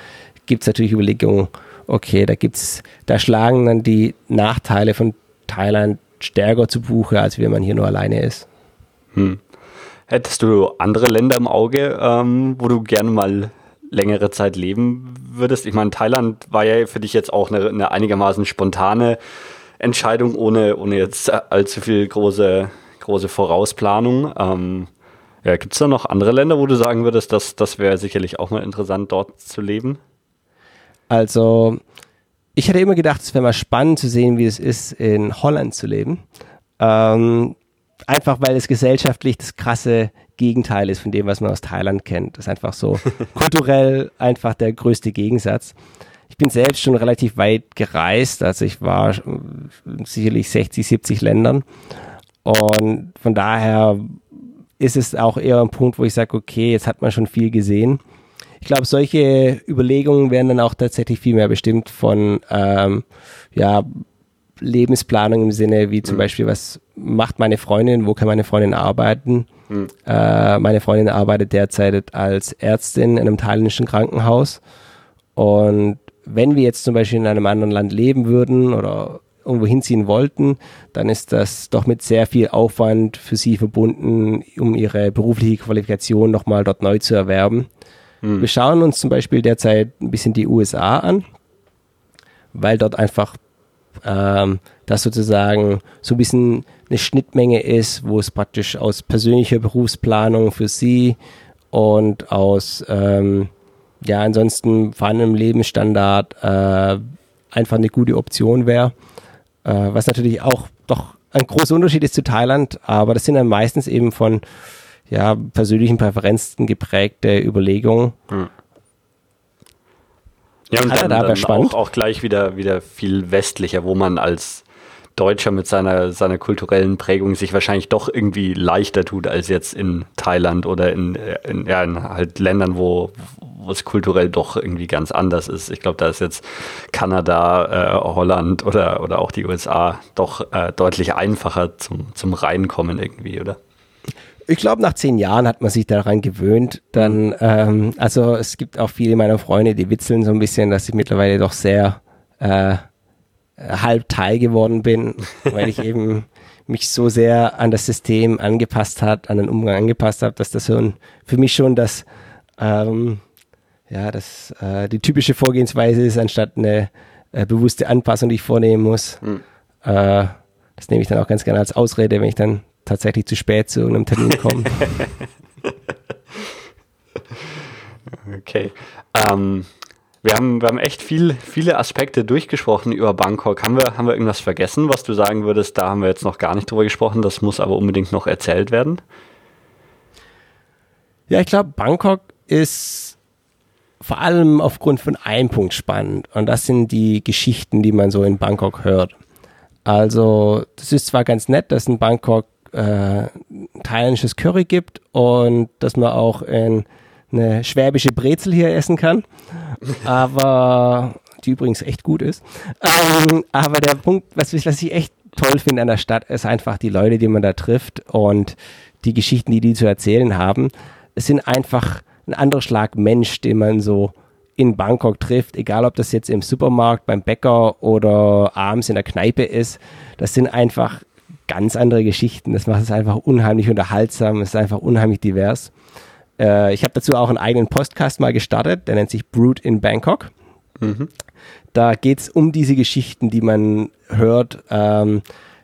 gibt es natürlich Überlegungen, okay, da gibt's, da schlagen dann die Nachteile von Thailand stärker zu Buche, als wenn man hier nur alleine ist. Hm. Hättest du andere Länder im Auge, ähm, wo du gerne mal längere Zeit leben würdest? Ich meine, Thailand war ja für dich jetzt auch eine, eine einigermaßen spontane Entscheidung ohne, ohne jetzt allzu viel große, große Vorausplanung. Ähm, ja, Gibt es da noch andere Länder, wo du sagen würdest, dass das wäre sicherlich auch mal interessant, dort zu leben? Also, ich hätte immer gedacht, es wäre mal spannend zu sehen, wie es ist, in Holland zu leben. Ähm, einfach weil es gesellschaftlich das krasse Gegenteil ist von dem, was man aus Thailand kennt. Das ist einfach so kulturell einfach der größte Gegensatz. Ich bin selbst schon relativ weit gereist, also ich war sicherlich 60, 70 Ländern und von daher ist es auch eher ein Punkt, wo ich sage, okay, jetzt hat man schon viel gesehen. Ich glaube, solche Überlegungen werden dann auch tatsächlich viel mehr bestimmt von ähm, ja, Lebensplanung im Sinne, wie zum mhm. Beispiel, was macht meine Freundin, wo kann meine Freundin arbeiten? Mhm. Äh, meine Freundin arbeitet derzeit als Ärztin in einem thailändischen Krankenhaus. Und wenn wir jetzt zum Beispiel in einem anderen Land leben würden oder irgendwo hinziehen wollten, dann ist das doch mit sehr viel Aufwand für sie verbunden, um ihre berufliche Qualifikation nochmal dort neu zu erwerben. Mhm. Wir schauen uns zum Beispiel derzeit ein bisschen die USA an, weil dort einfach ähm, das sozusagen so ein bisschen eine Schnittmenge ist, wo es praktisch aus persönlicher Berufsplanung für sie und aus ähm, ja ansonsten vorhandenem Lebensstandard äh, einfach eine gute Option wäre. Äh, was natürlich auch doch ein großer Unterschied ist zu Thailand, aber das sind dann meistens eben von ja, persönlichen Präferenzen geprägte Überlegungen. Hm. Ja, und dann, dann auch, auch, gleich wieder, wieder viel westlicher, wo man als Deutscher mit seiner, seiner kulturellen Prägung sich wahrscheinlich doch irgendwie leichter tut als jetzt in Thailand oder in, in, ja, in halt Ländern, wo, wo es kulturell doch irgendwie ganz anders ist. Ich glaube, da ist jetzt Kanada, äh, Holland oder, oder auch die USA doch äh, deutlich einfacher zum, zum Reinkommen irgendwie, oder? Ich glaube, nach zehn Jahren hat man sich daran gewöhnt. Dann, ähm, also es gibt auch viele meiner Freunde, die witzeln so ein bisschen, dass ich mittlerweile doch sehr äh, halb Teil geworden bin, weil ich eben mich so sehr an das System angepasst hat, an den Umgang angepasst habe, dass das so ein, für mich schon das, ähm, ja, das äh, die typische Vorgehensweise ist, anstatt eine äh, bewusste Anpassung, die ich vornehmen muss. Mhm. Äh, das nehme ich dann auch ganz gerne als Ausrede, wenn ich dann tatsächlich zu spät zu einem Termin kommen. okay. Ähm, wir, haben, wir haben echt viel, viele Aspekte durchgesprochen über Bangkok. Haben wir, haben wir irgendwas vergessen, was du sagen würdest, da haben wir jetzt noch gar nicht drüber gesprochen, das muss aber unbedingt noch erzählt werden? Ja, ich glaube, Bangkok ist vor allem aufgrund von einem Punkt spannend und das sind die Geschichten, die man so in Bangkok hört. Also, das ist zwar ganz nett, dass in Bangkok äh, thailändisches Curry gibt und dass man auch in eine schwäbische Brezel hier essen kann. Aber die übrigens echt gut ist. Ähm, aber der Punkt, was, was ich echt toll finde an der Stadt, ist einfach die Leute, die man da trifft und die Geschichten, die die zu erzählen haben. Es sind einfach ein anderer Schlag Mensch, den man so in Bangkok trifft, egal ob das jetzt im Supermarkt, beim Bäcker oder abends in der Kneipe ist. Das sind einfach ganz andere Geschichten. Das macht es einfach unheimlich unterhaltsam. Es ist einfach unheimlich divers. Äh, ich habe dazu auch einen eigenen Podcast mal gestartet. Der nennt sich Brood in Bangkok. Mhm. Da geht es um diese Geschichten, die man hört. Ähm,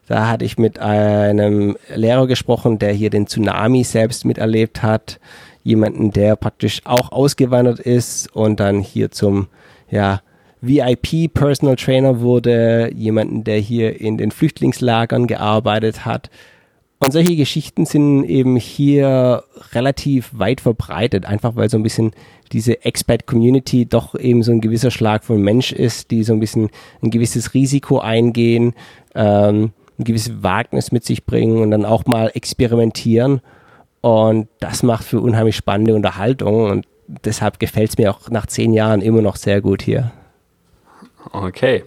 da hatte ich mit einem Lehrer gesprochen, der hier den Tsunami selbst miterlebt hat. Jemanden, der praktisch auch ausgewandert ist und dann hier zum, ja, VIP Personal Trainer wurde, jemanden, der hier in den Flüchtlingslagern gearbeitet hat. Und solche Geschichten sind eben hier relativ weit verbreitet, einfach weil so ein bisschen diese Expat-Community doch eben so ein gewisser Schlag von Mensch ist, die so ein bisschen ein gewisses Risiko eingehen, ähm, ein gewisses Wagnis mit sich bringen und dann auch mal experimentieren. Und das macht für unheimlich spannende Unterhaltung und deshalb gefällt es mir auch nach zehn Jahren immer noch sehr gut hier. Okay.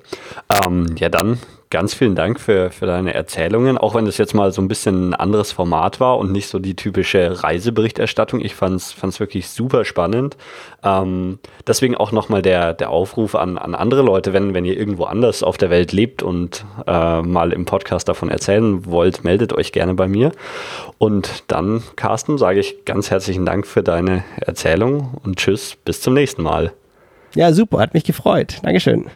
Ähm, ja, dann ganz vielen Dank für, für deine Erzählungen, auch wenn das jetzt mal so ein bisschen ein anderes Format war und nicht so die typische Reiseberichterstattung. Ich fand es wirklich super spannend. Ähm, deswegen auch nochmal der, der Aufruf an, an andere Leute, wenn, wenn ihr irgendwo anders auf der Welt lebt und äh, mal im Podcast davon erzählen wollt, meldet euch gerne bei mir. Und dann, Carsten, sage ich ganz herzlichen Dank für deine Erzählung und tschüss, bis zum nächsten Mal. Ja, super, hat mich gefreut. Dankeschön.